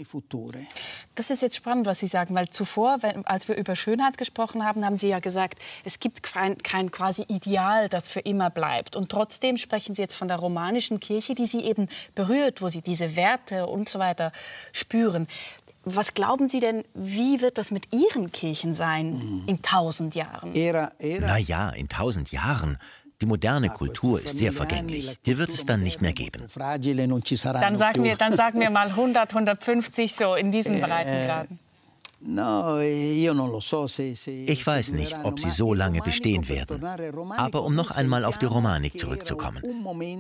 Das ist jetzt spannend, was Sie sagen, weil zuvor, als wir über Schönheit gesprochen haben, haben Sie ja gesagt, es gibt kein, kein quasi Ideal, das für immer bleibt. Und trotzdem sprechen Sie jetzt von der romanischen Kirche, die Sie eben berührt, wo Sie diese Werte und so weiter spüren. Was glauben Sie denn, wie wird das mit Ihren Kirchen sein in tausend Jahren? Na ja, in tausend Jahren. Die moderne Kultur ist sehr vergänglich. Die wird es dann nicht mehr geben. Dann sagen wir, dann sagen wir mal (laughs) 100, 150 so in diesen Breitengraden. Ich weiß nicht, ob sie so lange bestehen werden. Aber um noch einmal auf die Romanik zurückzukommen.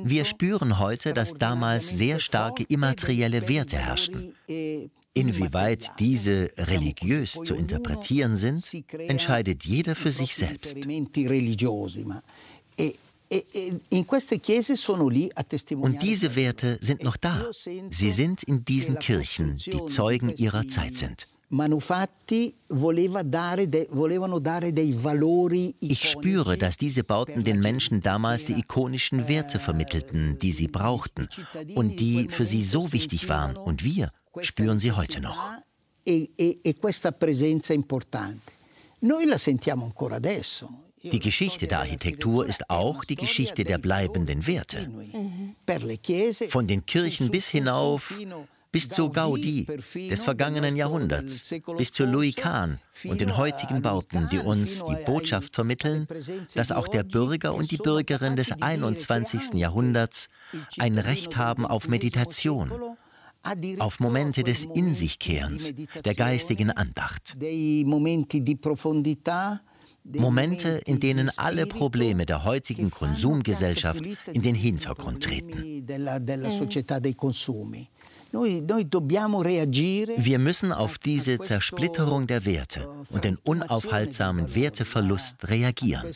Wir spüren heute, dass damals sehr starke immaterielle Werte herrschten. Inwieweit diese religiös zu interpretieren sind, entscheidet jeder für sich selbst. Und diese Werte sind noch da. Sie sind in diesen Kirchen, die Zeugen ihrer Zeit sind. Ich spüre, dass diese Bauten den Menschen damals die ikonischen Werte vermittelten, die sie brauchten und die für sie so wichtig waren. Und wir spüren sie heute noch. Die Geschichte der Architektur ist auch die Geschichte der bleibenden Werte. Von den Kirchen bis hinauf bis zu Gaudi des vergangenen Jahrhunderts, bis zu Louis Kahn und den heutigen Bauten, die uns die Botschaft vermitteln, dass auch der Bürger und die Bürgerin des 21. Jahrhunderts ein Recht haben auf Meditation, auf Momente des In sich Kehrens, der geistigen Andacht. Momente, in denen alle Probleme der heutigen Konsumgesellschaft in den Hintergrund treten. Wir müssen auf diese Zersplitterung der Werte und den unaufhaltsamen Werteverlust reagieren.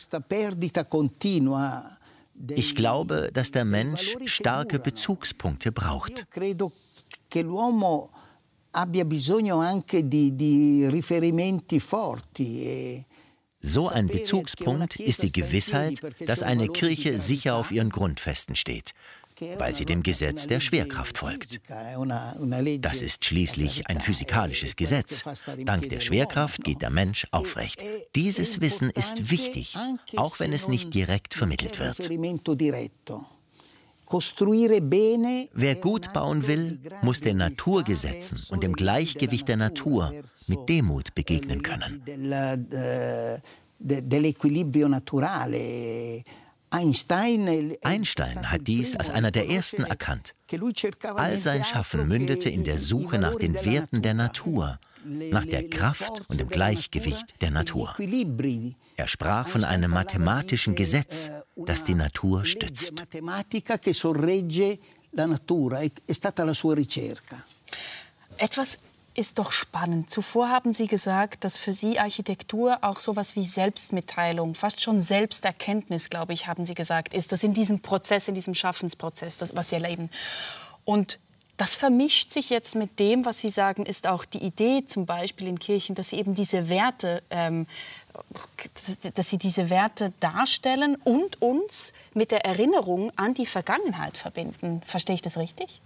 Ich glaube, dass der Mensch starke Bezugspunkte braucht. E so ein Bezugspunkt ist die Gewissheit, dass eine Kirche sicher auf ihren Grundfesten steht, weil sie dem Gesetz der Schwerkraft folgt. Das ist schließlich ein physikalisches Gesetz. Dank der Schwerkraft geht der Mensch aufrecht. Dieses Wissen ist wichtig, auch wenn es nicht direkt vermittelt wird. Wer gut bauen will, muss den Naturgesetzen und dem Gleichgewicht der Natur mit Demut begegnen können. Einstein hat dies als einer der ersten erkannt. All sein Schaffen mündete in der Suche nach den Werten der Natur, nach der Kraft und dem Gleichgewicht der Natur. Er sprach von einem mathematischen Gesetz, das die Natur stützt. Etwas ist doch spannend. Zuvor haben Sie gesagt, dass für Sie Architektur auch so etwas wie Selbstmitteilung, fast schon Selbsterkenntnis, glaube ich, haben Sie gesagt, ist. Das in diesem Prozess, in diesem Schaffensprozess, das, was Sie erleben. Und das vermischt sich jetzt mit dem, was Sie sagen, ist auch die Idee zum Beispiel in Kirchen, dass Sie eben diese Werte, ähm, dass, dass Sie diese Werte darstellen und uns mit der Erinnerung an die Vergangenheit verbinden. Verstehe ich das richtig?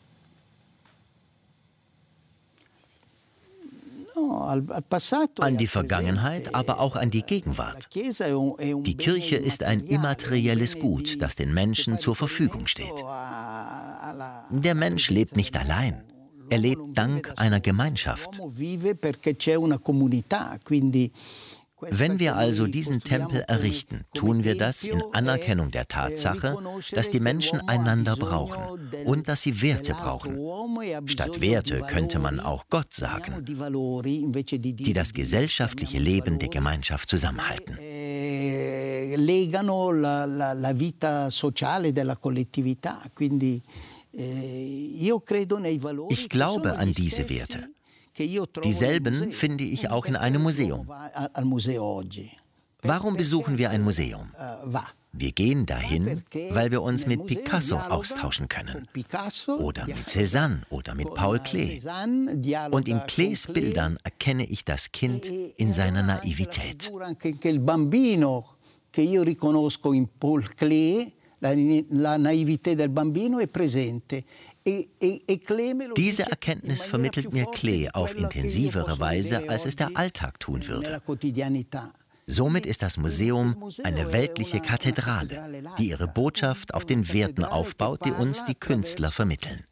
An die Vergangenheit, aber auch an die Gegenwart. Die Kirche ist ein immaterielles Gut, das den Menschen zur Verfügung steht. Der Mensch lebt nicht allein. Er lebt dank einer Gemeinschaft. Wenn wir also diesen Tempel errichten, tun wir das in Anerkennung der Tatsache, dass die Menschen einander brauchen und dass sie Werte brauchen. Statt Werte könnte man auch Gott sagen, die das gesellschaftliche Leben der Gemeinschaft zusammenhalten. legano la, la, la vita sociale della collettività. Quindi eh, ich glaube an diese Werte. Dieselben finde ich auch in einem Museum. Warum besuchen wir ein Museum? Wir gehen dahin, weil wir uns mit Picasso austauschen können. Oder mit Cézanne oder mit Paul Klee. Und in Klees Bildern erkenne ich das Kind in seiner Naivität. che io riconosco in Paul Klee, la, la naività del bambino è presente E, e, e Diese Erkenntnis vermittelt mir Klee auf intensivere Weise, als es der Alltag tun würde. Somit ist das Museum eine weltliche Kathedrale, die ihre Botschaft auf den Werten aufbaut, die uns die Künstler vermitteln.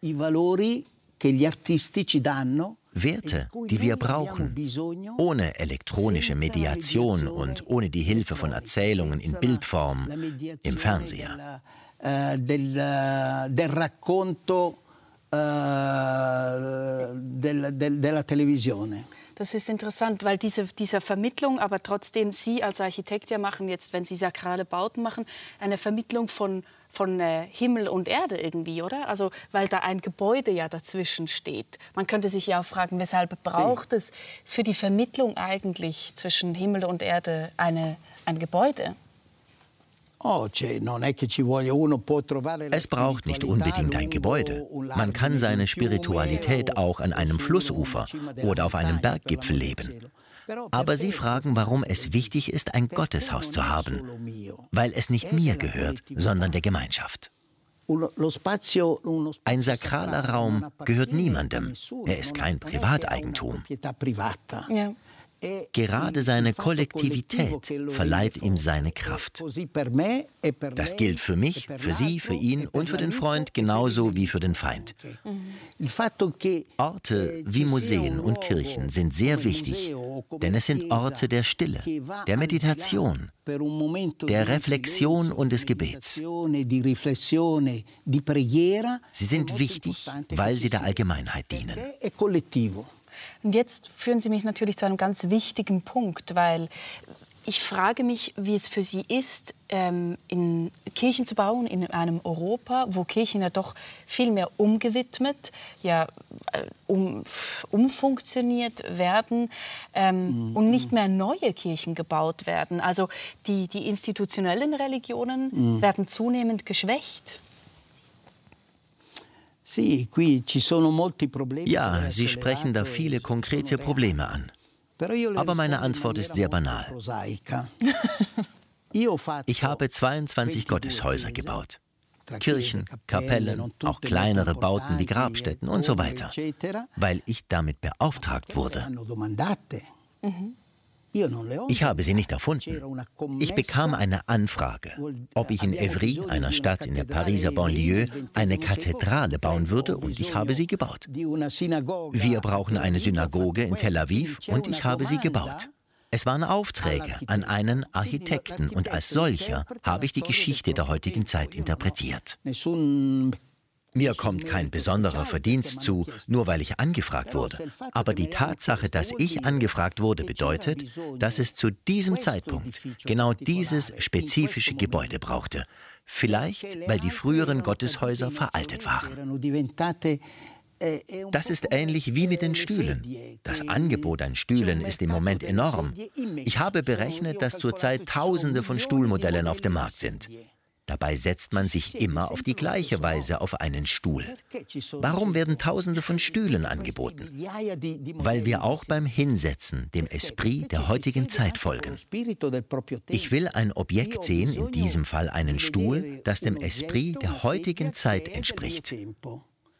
Werte, die wir brauchen, ohne elektronische Mediation und ohne die Hilfe von Erzählungen in Bildform im Fernseher. Eh. Das ist interessant, weil diese, diese Vermittlung, aber trotzdem Sie als Architekt ja machen jetzt, wenn Sie sakrale Bauten machen, eine Vermittlung von, von äh, Himmel und Erde irgendwie, oder? Also weil da ein Gebäude ja dazwischen steht. Man könnte sich ja auch fragen, weshalb braucht es für die Vermittlung eigentlich zwischen Himmel und Erde eine, ein Gebäude? Oh, es braucht nicht unbedingt ein Gebäude. Man kann seine Spiritualität auch an einem Flussufer oder auf einem Berggipfel leben. Aber Sie fragen, warum es wichtig ist, ein Gotteshaus zu haben. Weil es nicht mir gehört, sondern der Gemeinschaft. Ein sakraler Raum gehört niemandem. Er ist kein Privateigentum. Ja. Gerade seine Kollektivität verleiht ihm seine Kraft. Das gilt für mich, für Sie, für ihn und für den Freund genauso wie für den Feind. Orte wie Museen und Kirchen sind sehr wichtig, denn es sind Orte der Stille, der Meditation, der Reflexion und des Gebets. Sie sind wichtig, weil sie der Allgemeinheit dienen. Und jetzt führen Sie mich natürlich zu einem ganz wichtigen Punkt, weil ich frage mich, wie es für Sie ist, ähm, in Kirchen zu bauen in einem Europa, wo Kirchen ja doch viel mehr umgewidmet, ja, äh, um, umfunktioniert werden ähm, mhm. und nicht mehr neue Kirchen gebaut werden. Also die, die institutionellen Religionen mhm. werden zunehmend geschwächt. Ja, Sie sprechen da viele konkrete Probleme an. Aber meine Antwort ist sehr banal. (laughs) Ich habe 22 Gotteshäuser gebaut. Kirchen, Kapellen, auch kleinere Bauten wie Grabstätten und so weiter, weil ich damit beauftragt wurde. Mhm. Ich habe sie nicht erfunden. Ich bekam eine Anfrage, ob ich in Evry, einer Stadt in der Pariser Banlieue, eine Kathedrale bauen würde und ich habe sie gebaut. Wir brauchen eine Synagoge in Tel Aviv und ich habe sie gebaut. Es waren Aufträge an einen Architekten und als solcher habe ich die Geschichte der heutigen Zeit interpretiert. Mir kommt kein besonderer Verdienst zu, nur weil ich angefragt wurde. Aber die Tatsache, dass ich angefragt wurde, bedeutet, dass es zu diesem Zeitpunkt genau dieses spezifische Gebäude brauchte. Vielleicht, weil die früheren Gotteshäuser veraltet waren. Das ist ähnlich wie mit den Stühlen. Das Angebot an Stühlen ist im Moment enorm. Ich habe berechnet, dass zurzeit Tausende von Stuhlmodellen auf dem Markt sind. Dabei setzt man sich immer auf die gleiche Weise auf einen Stuhl. Warum werden Tausende von Stühlen angeboten? Weil wir auch beim Hinsetzen dem Esprit der heutigen Zeit folgen. Ich will ein Objekt sehen, in diesem Fall einen Stuhl, das dem Esprit der heutigen Zeit entspricht.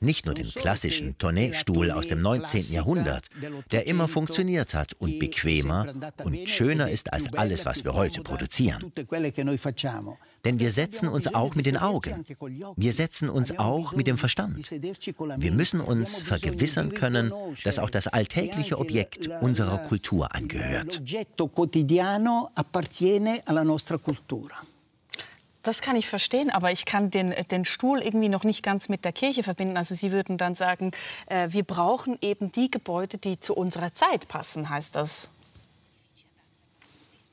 Nicht nur den klassischen Tonnet-Stuhl aus dem 19. Jahrhundert, der immer funktioniert hat und bequemer und schöner ist als alles, was wir heute produzieren. Denn wir setzen uns auch mit den Augen. Wir setzen uns auch mit dem Verstand. Wir müssen uns vergewissern können, dass auch das alltägliche Objekt unserer Kultur angehört. Das kann ich verstehen, aber ich kann den, den Stuhl irgendwie noch nicht ganz mit der Kirche verbinden. Also Sie würden dann sagen, äh, wir brauchen eben die Gebäude, die zu unserer Zeit passen, heißt das?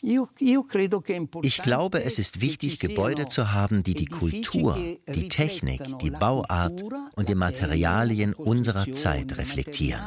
Ich glaube, es ist wichtig, Gebäude zu haben, die die Kultur, die Technik, die Bauart und die Materialien unserer Zeit reflektieren.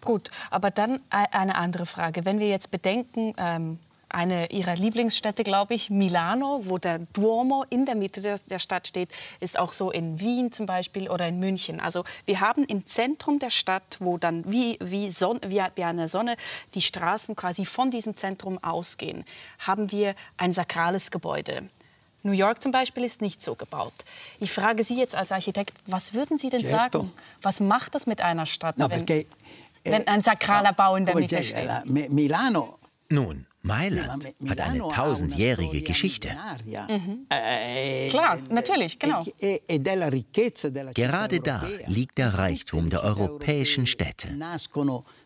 Gut, aber dann e-, eine andere Frage. Wenn wir jetzt bedenken, ähm, eine ihrer Lieblingsstädte, glaube ich, Milano, wo der Duomo in der Mitte der, der, Stadt steht, ist auch so in Wien zum Beispiel oder in München. Also wir haben im Zentrum der Stadt, wo dann wie, wie, Sonne, wie, wie eine Sonne die Straßen quasi von diesem Zentrum ausgehen, haben wir ein sakrales Gebäude. New York zum Beispiel ist nicht so gebaut. Ich frage Sie jetzt als Architekt, was würden Sie denn certo. sagen? Was macht das mit einer Stadt, no, wenn, perché, wenn, ein sakraler Bau in der Mitte steht? Milano. Nun, Mailand hat eine tausendjährige Geschichte. Mhm. Klar, natürlich, genau. Gerade da liegt der Reichtum der europäischen Städte.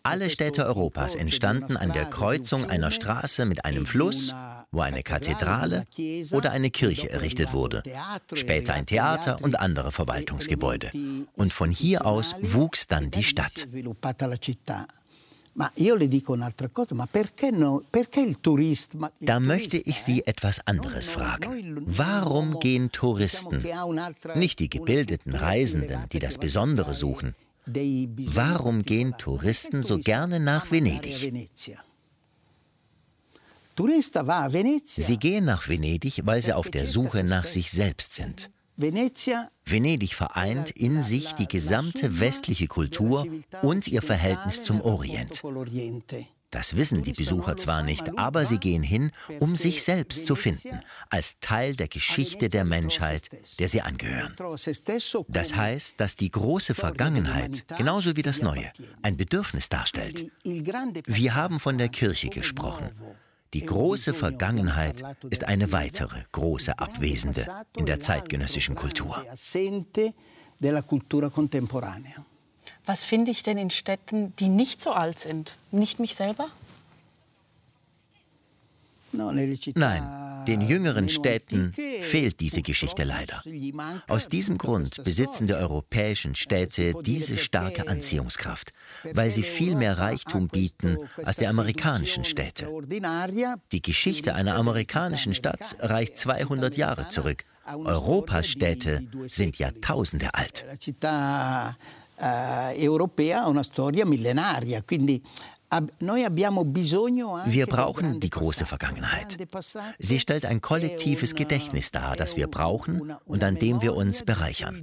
Alle Städte Europas entstanden an der Kreuzung einer Straße mit einem Fluss, wo eine Kathedrale oder eine Kirche errichtet wurde, später ein Theater und andere Verwaltungsgebäude. Und von hier aus wuchs dann die Stadt. Da möchte ich Sie etwas anderes fragen. Warum gehen Touristen, nicht die gebildeten Reisenden, die das Besondere suchen, warum gehen Touristen so gerne nach Venedig? Sie gehen nach Venedig, weil sie auf der Suche nach sich selbst sind. Venedig vereint in sich die gesamte westliche Kultur und ihr Verhältnis zum Orient. Das wissen die Besucher zwar nicht, aber sie gehen hin, um sich selbst zu finden, als Teil der Geschichte der Menschheit, der sie angehören. Das heißt, dass die große Vergangenheit, genauso wie das Neue, ein Bedürfnis darstellt. Wir haben von der Kirche gesprochen. Die große Vergangenheit ist eine weitere große Abwesende in der zeitgenössischen Kultur. Was finde ich denn in Städten, die nicht so alt sind? Nicht mich selber? Nein, den jüngeren Städten fehlt diese Geschichte leider. Aus diesem Grund besitzen die europäischen Städte diese starke Anziehungskraft, weil sie viel mehr Reichtum bieten als die amerikanischen Städte. Die Geschichte einer amerikanischen Stadt reicht 200 Jahre zurück. Europas Städte sind Jahrtausende alt. Uh, europea ha una storia millenaria, quindi wir brauchen die große Vergangenheit. Sie stellt ein kollektives Gedächtnis dar, das wir brauchen und an dem wir uns bereichern.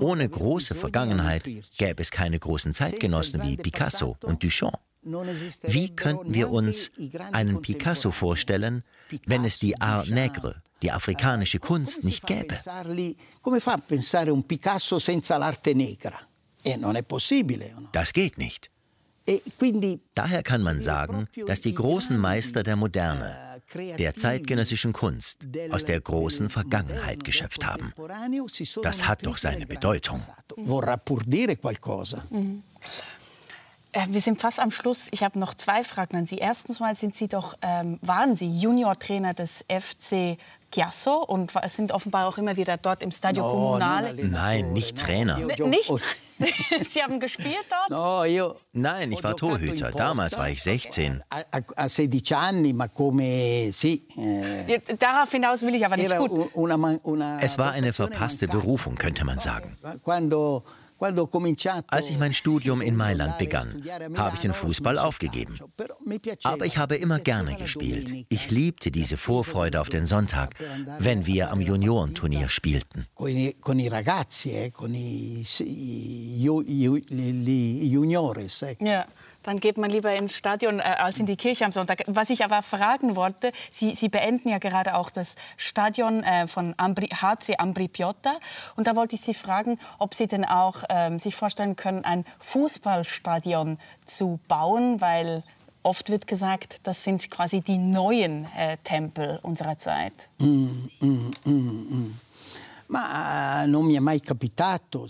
Ohne große Vergangenheit gäbe es keine großen Zeitgenossen wie Picasso und Duchamp. Wie könnten wir uns einen Picasso vorstellen, wenn es die Art Nègre, die afrikanische Kunst, nicht gäbe? Eh, das geht nicht. E Daher kann man sagen, dass die großen Meister der Moderne, der zeitgenössischen Kunst, aus der großen Vergangenheit geschöpft haben. Das hat doch seine Bedeutung. Mhm. Äh, wir sind fast am Schluss. Ich habe noch zwei Fragen an Sie. Erstens mal sind Sie doch, ähm, waren Sie Juniortrainer des FC Chiasso und sind offenbar auch immer wieder dort im Stadio no, Comunale. Nein, nicht Trainer. N nicht? Sie haben gespielt dort? No, io Nein, ich war Torhüter. Damals war ich 16. A 16 anni, ma come sì. Eh, Darauf hinaus will ich aber nicht gut. Es war eine verpasste Berufung, könnte man sagen. Als ich mein Studium in Mailand begann, habe ich den Fußball aufgegeben. Aber ich habe immer gerne gespielt. Ich liebte diese Vorfreude auf den Sonntag, wenn wir am Juniorenturnier spielten. Ja dann geht man lieber ins Stadion äh, als in die Kirche am Sonntag. Was ich aber fragen wollte, Sie, Sie beenden ja gerade auch das Stadion äh, von Ambri, HC Ambri Piotta. Und da wollte ich Sie fragen, ob Sie denn auch ähm, sich vorstellen können, ein Fußballstadion zu bauen, weil oft wird gesagt, das sind quasi die neuen äh, Tempel unserer Zeit. Mm, mm, mm, mm.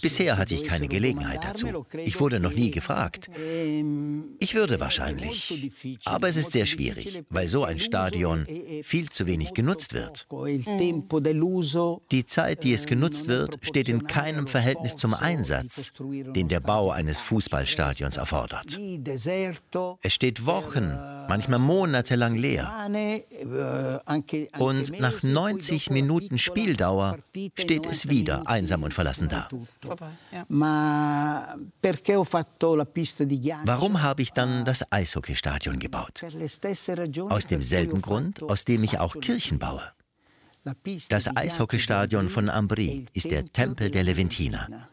Bisher hatte ich keine Gelegenheit dazu. Ich wurde noch nie gefragt. Ehm, ich würde wahrscheinlich. Aber es ist sehr schwierig, weil so ein Stadion viel zu wenig genutzt wird. Die Zeit, die es genutzt wird, steht in keinem Verhältnis zum Einsatz, den der Bau eines Fußballstadions erfordert. Es steht Wochen, manchmal monatelang leer. Eh, Und nach 90 Minuten Spieldauer steht es wieder einsam und verlassen da. Warum habe ich dann das Eishockeystadion gebaut? Aus demselben Grund, aus dem ich auch Kirchen baue. Das Eishockeystadion von Ambri ist der Tempel der Leventiner.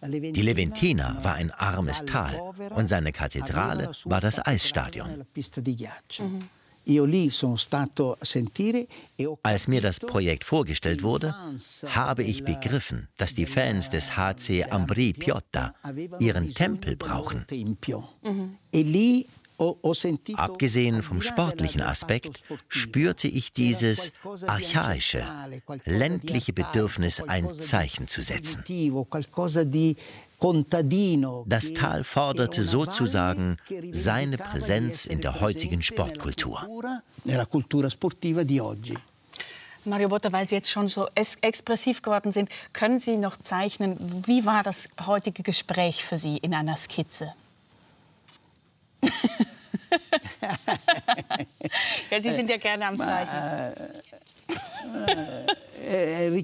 Die Leventiner war ein armes Tal und seine Kathedrale war das Eisstadion. E Als mir das Projekt vorgestellt wurde, habe ich begriffen, dass die Fans des HC Ambri Piotta ihren Tempel brauchen. Mhm. Abgesehen vom sportlichen Aspekt spürte ich dieses archaische, ländliche Bedürfnis, ein Zeichen zu setzen. Das Tal forderte sozusagen seine Präsenz in der heutigen Sportkultur. Mario Botta, weil Sie jetzt schon so expressiv geworden sind, können Sie noch zeichnen, wie war das heutige Gespräch für Sie in einer Skizze? (laughs) ja, Sie sind ja gerne am Zeichnen. (laughs) Eh, eh,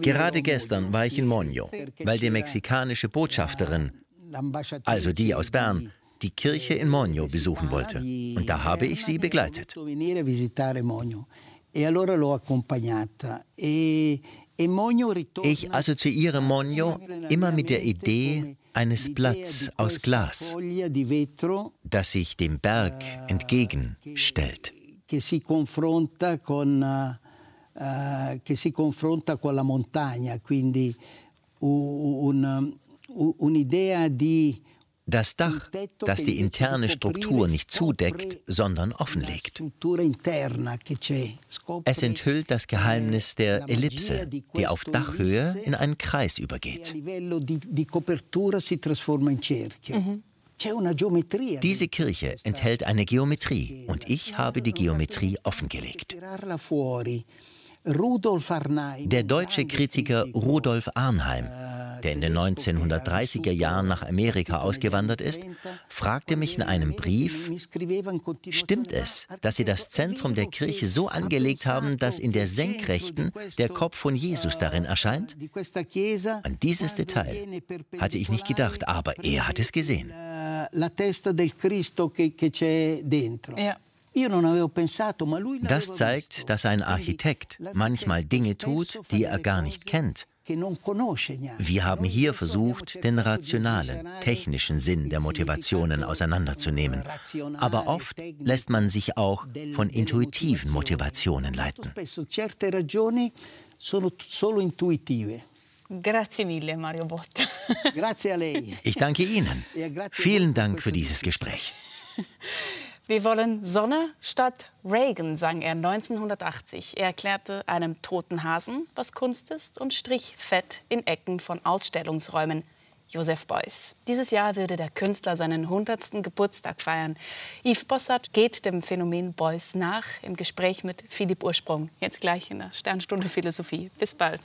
Gerade gestern war ich in Monio, weil die mexikanische Botschafterin, also die aus Bern, die Kirche in Monio besuchen wollte. Und da habe ich sie begleitet. E e ich assoziiere Monio immer mit der Idee eines Blatts aus Glas, das sich dem Berg eh, entgegenstellt che si confronta con, uh, che si confronta con la montagna, quindi un, un'idea di das Dach, das die interne Struktur nicht zudeckt, sondern offenlegt. Es enthüllt das Geheimnis der Ellipse, die auf Dachhöhe in einen Kreis übergeht. Mhm. Diese Kirche enthält eine Geometrie und ich habe die Geometrie offengelegt. Der deutsche Kritiker Rudolf Arnheim, der in den 1930er Jahren nach Amerika ausgewandert ist, fragte mich in einem Brief, stimmt es, dass Sie das Zentrum der Kirche so angelegt haben, dass in der Senkrechten der Kopf von Jesus darin erscheint? An dieses Detail hatte ich nicht gedacht, aber er hat es gesehen dentro. Ja. Das zeigt, dass ein Architekt manchmal Dinge tut, die er gar nicht kennt. Wir haben hier versucht, den rationalen, technischen Sinn der Motivationen auseinanderzunehmen. Aber oft lässt man sich auch von intuitiven Motivationen leiten. Grazie mille, Mario Botta. Grazie a lei. Ich danke Ihnen. Vielen Dank für dieses Gespräch. (laughs) Wir wollen Sonne statt Reagan, sang er 1980. Er erklärte einem toten Hasen, was Kunst ist, und strich Fett in Ecken von Ausstellungsräumen. Josef Beuys. Dieses Jahr würde der Künstler seinen 100. Geburtstag feiern. Yves Bossart geht dem Phänomen Beuys nach im Gespräch mit Philipp Ursprung. Jetzt gleich in der Sternstunde Philosophie. Bis bald.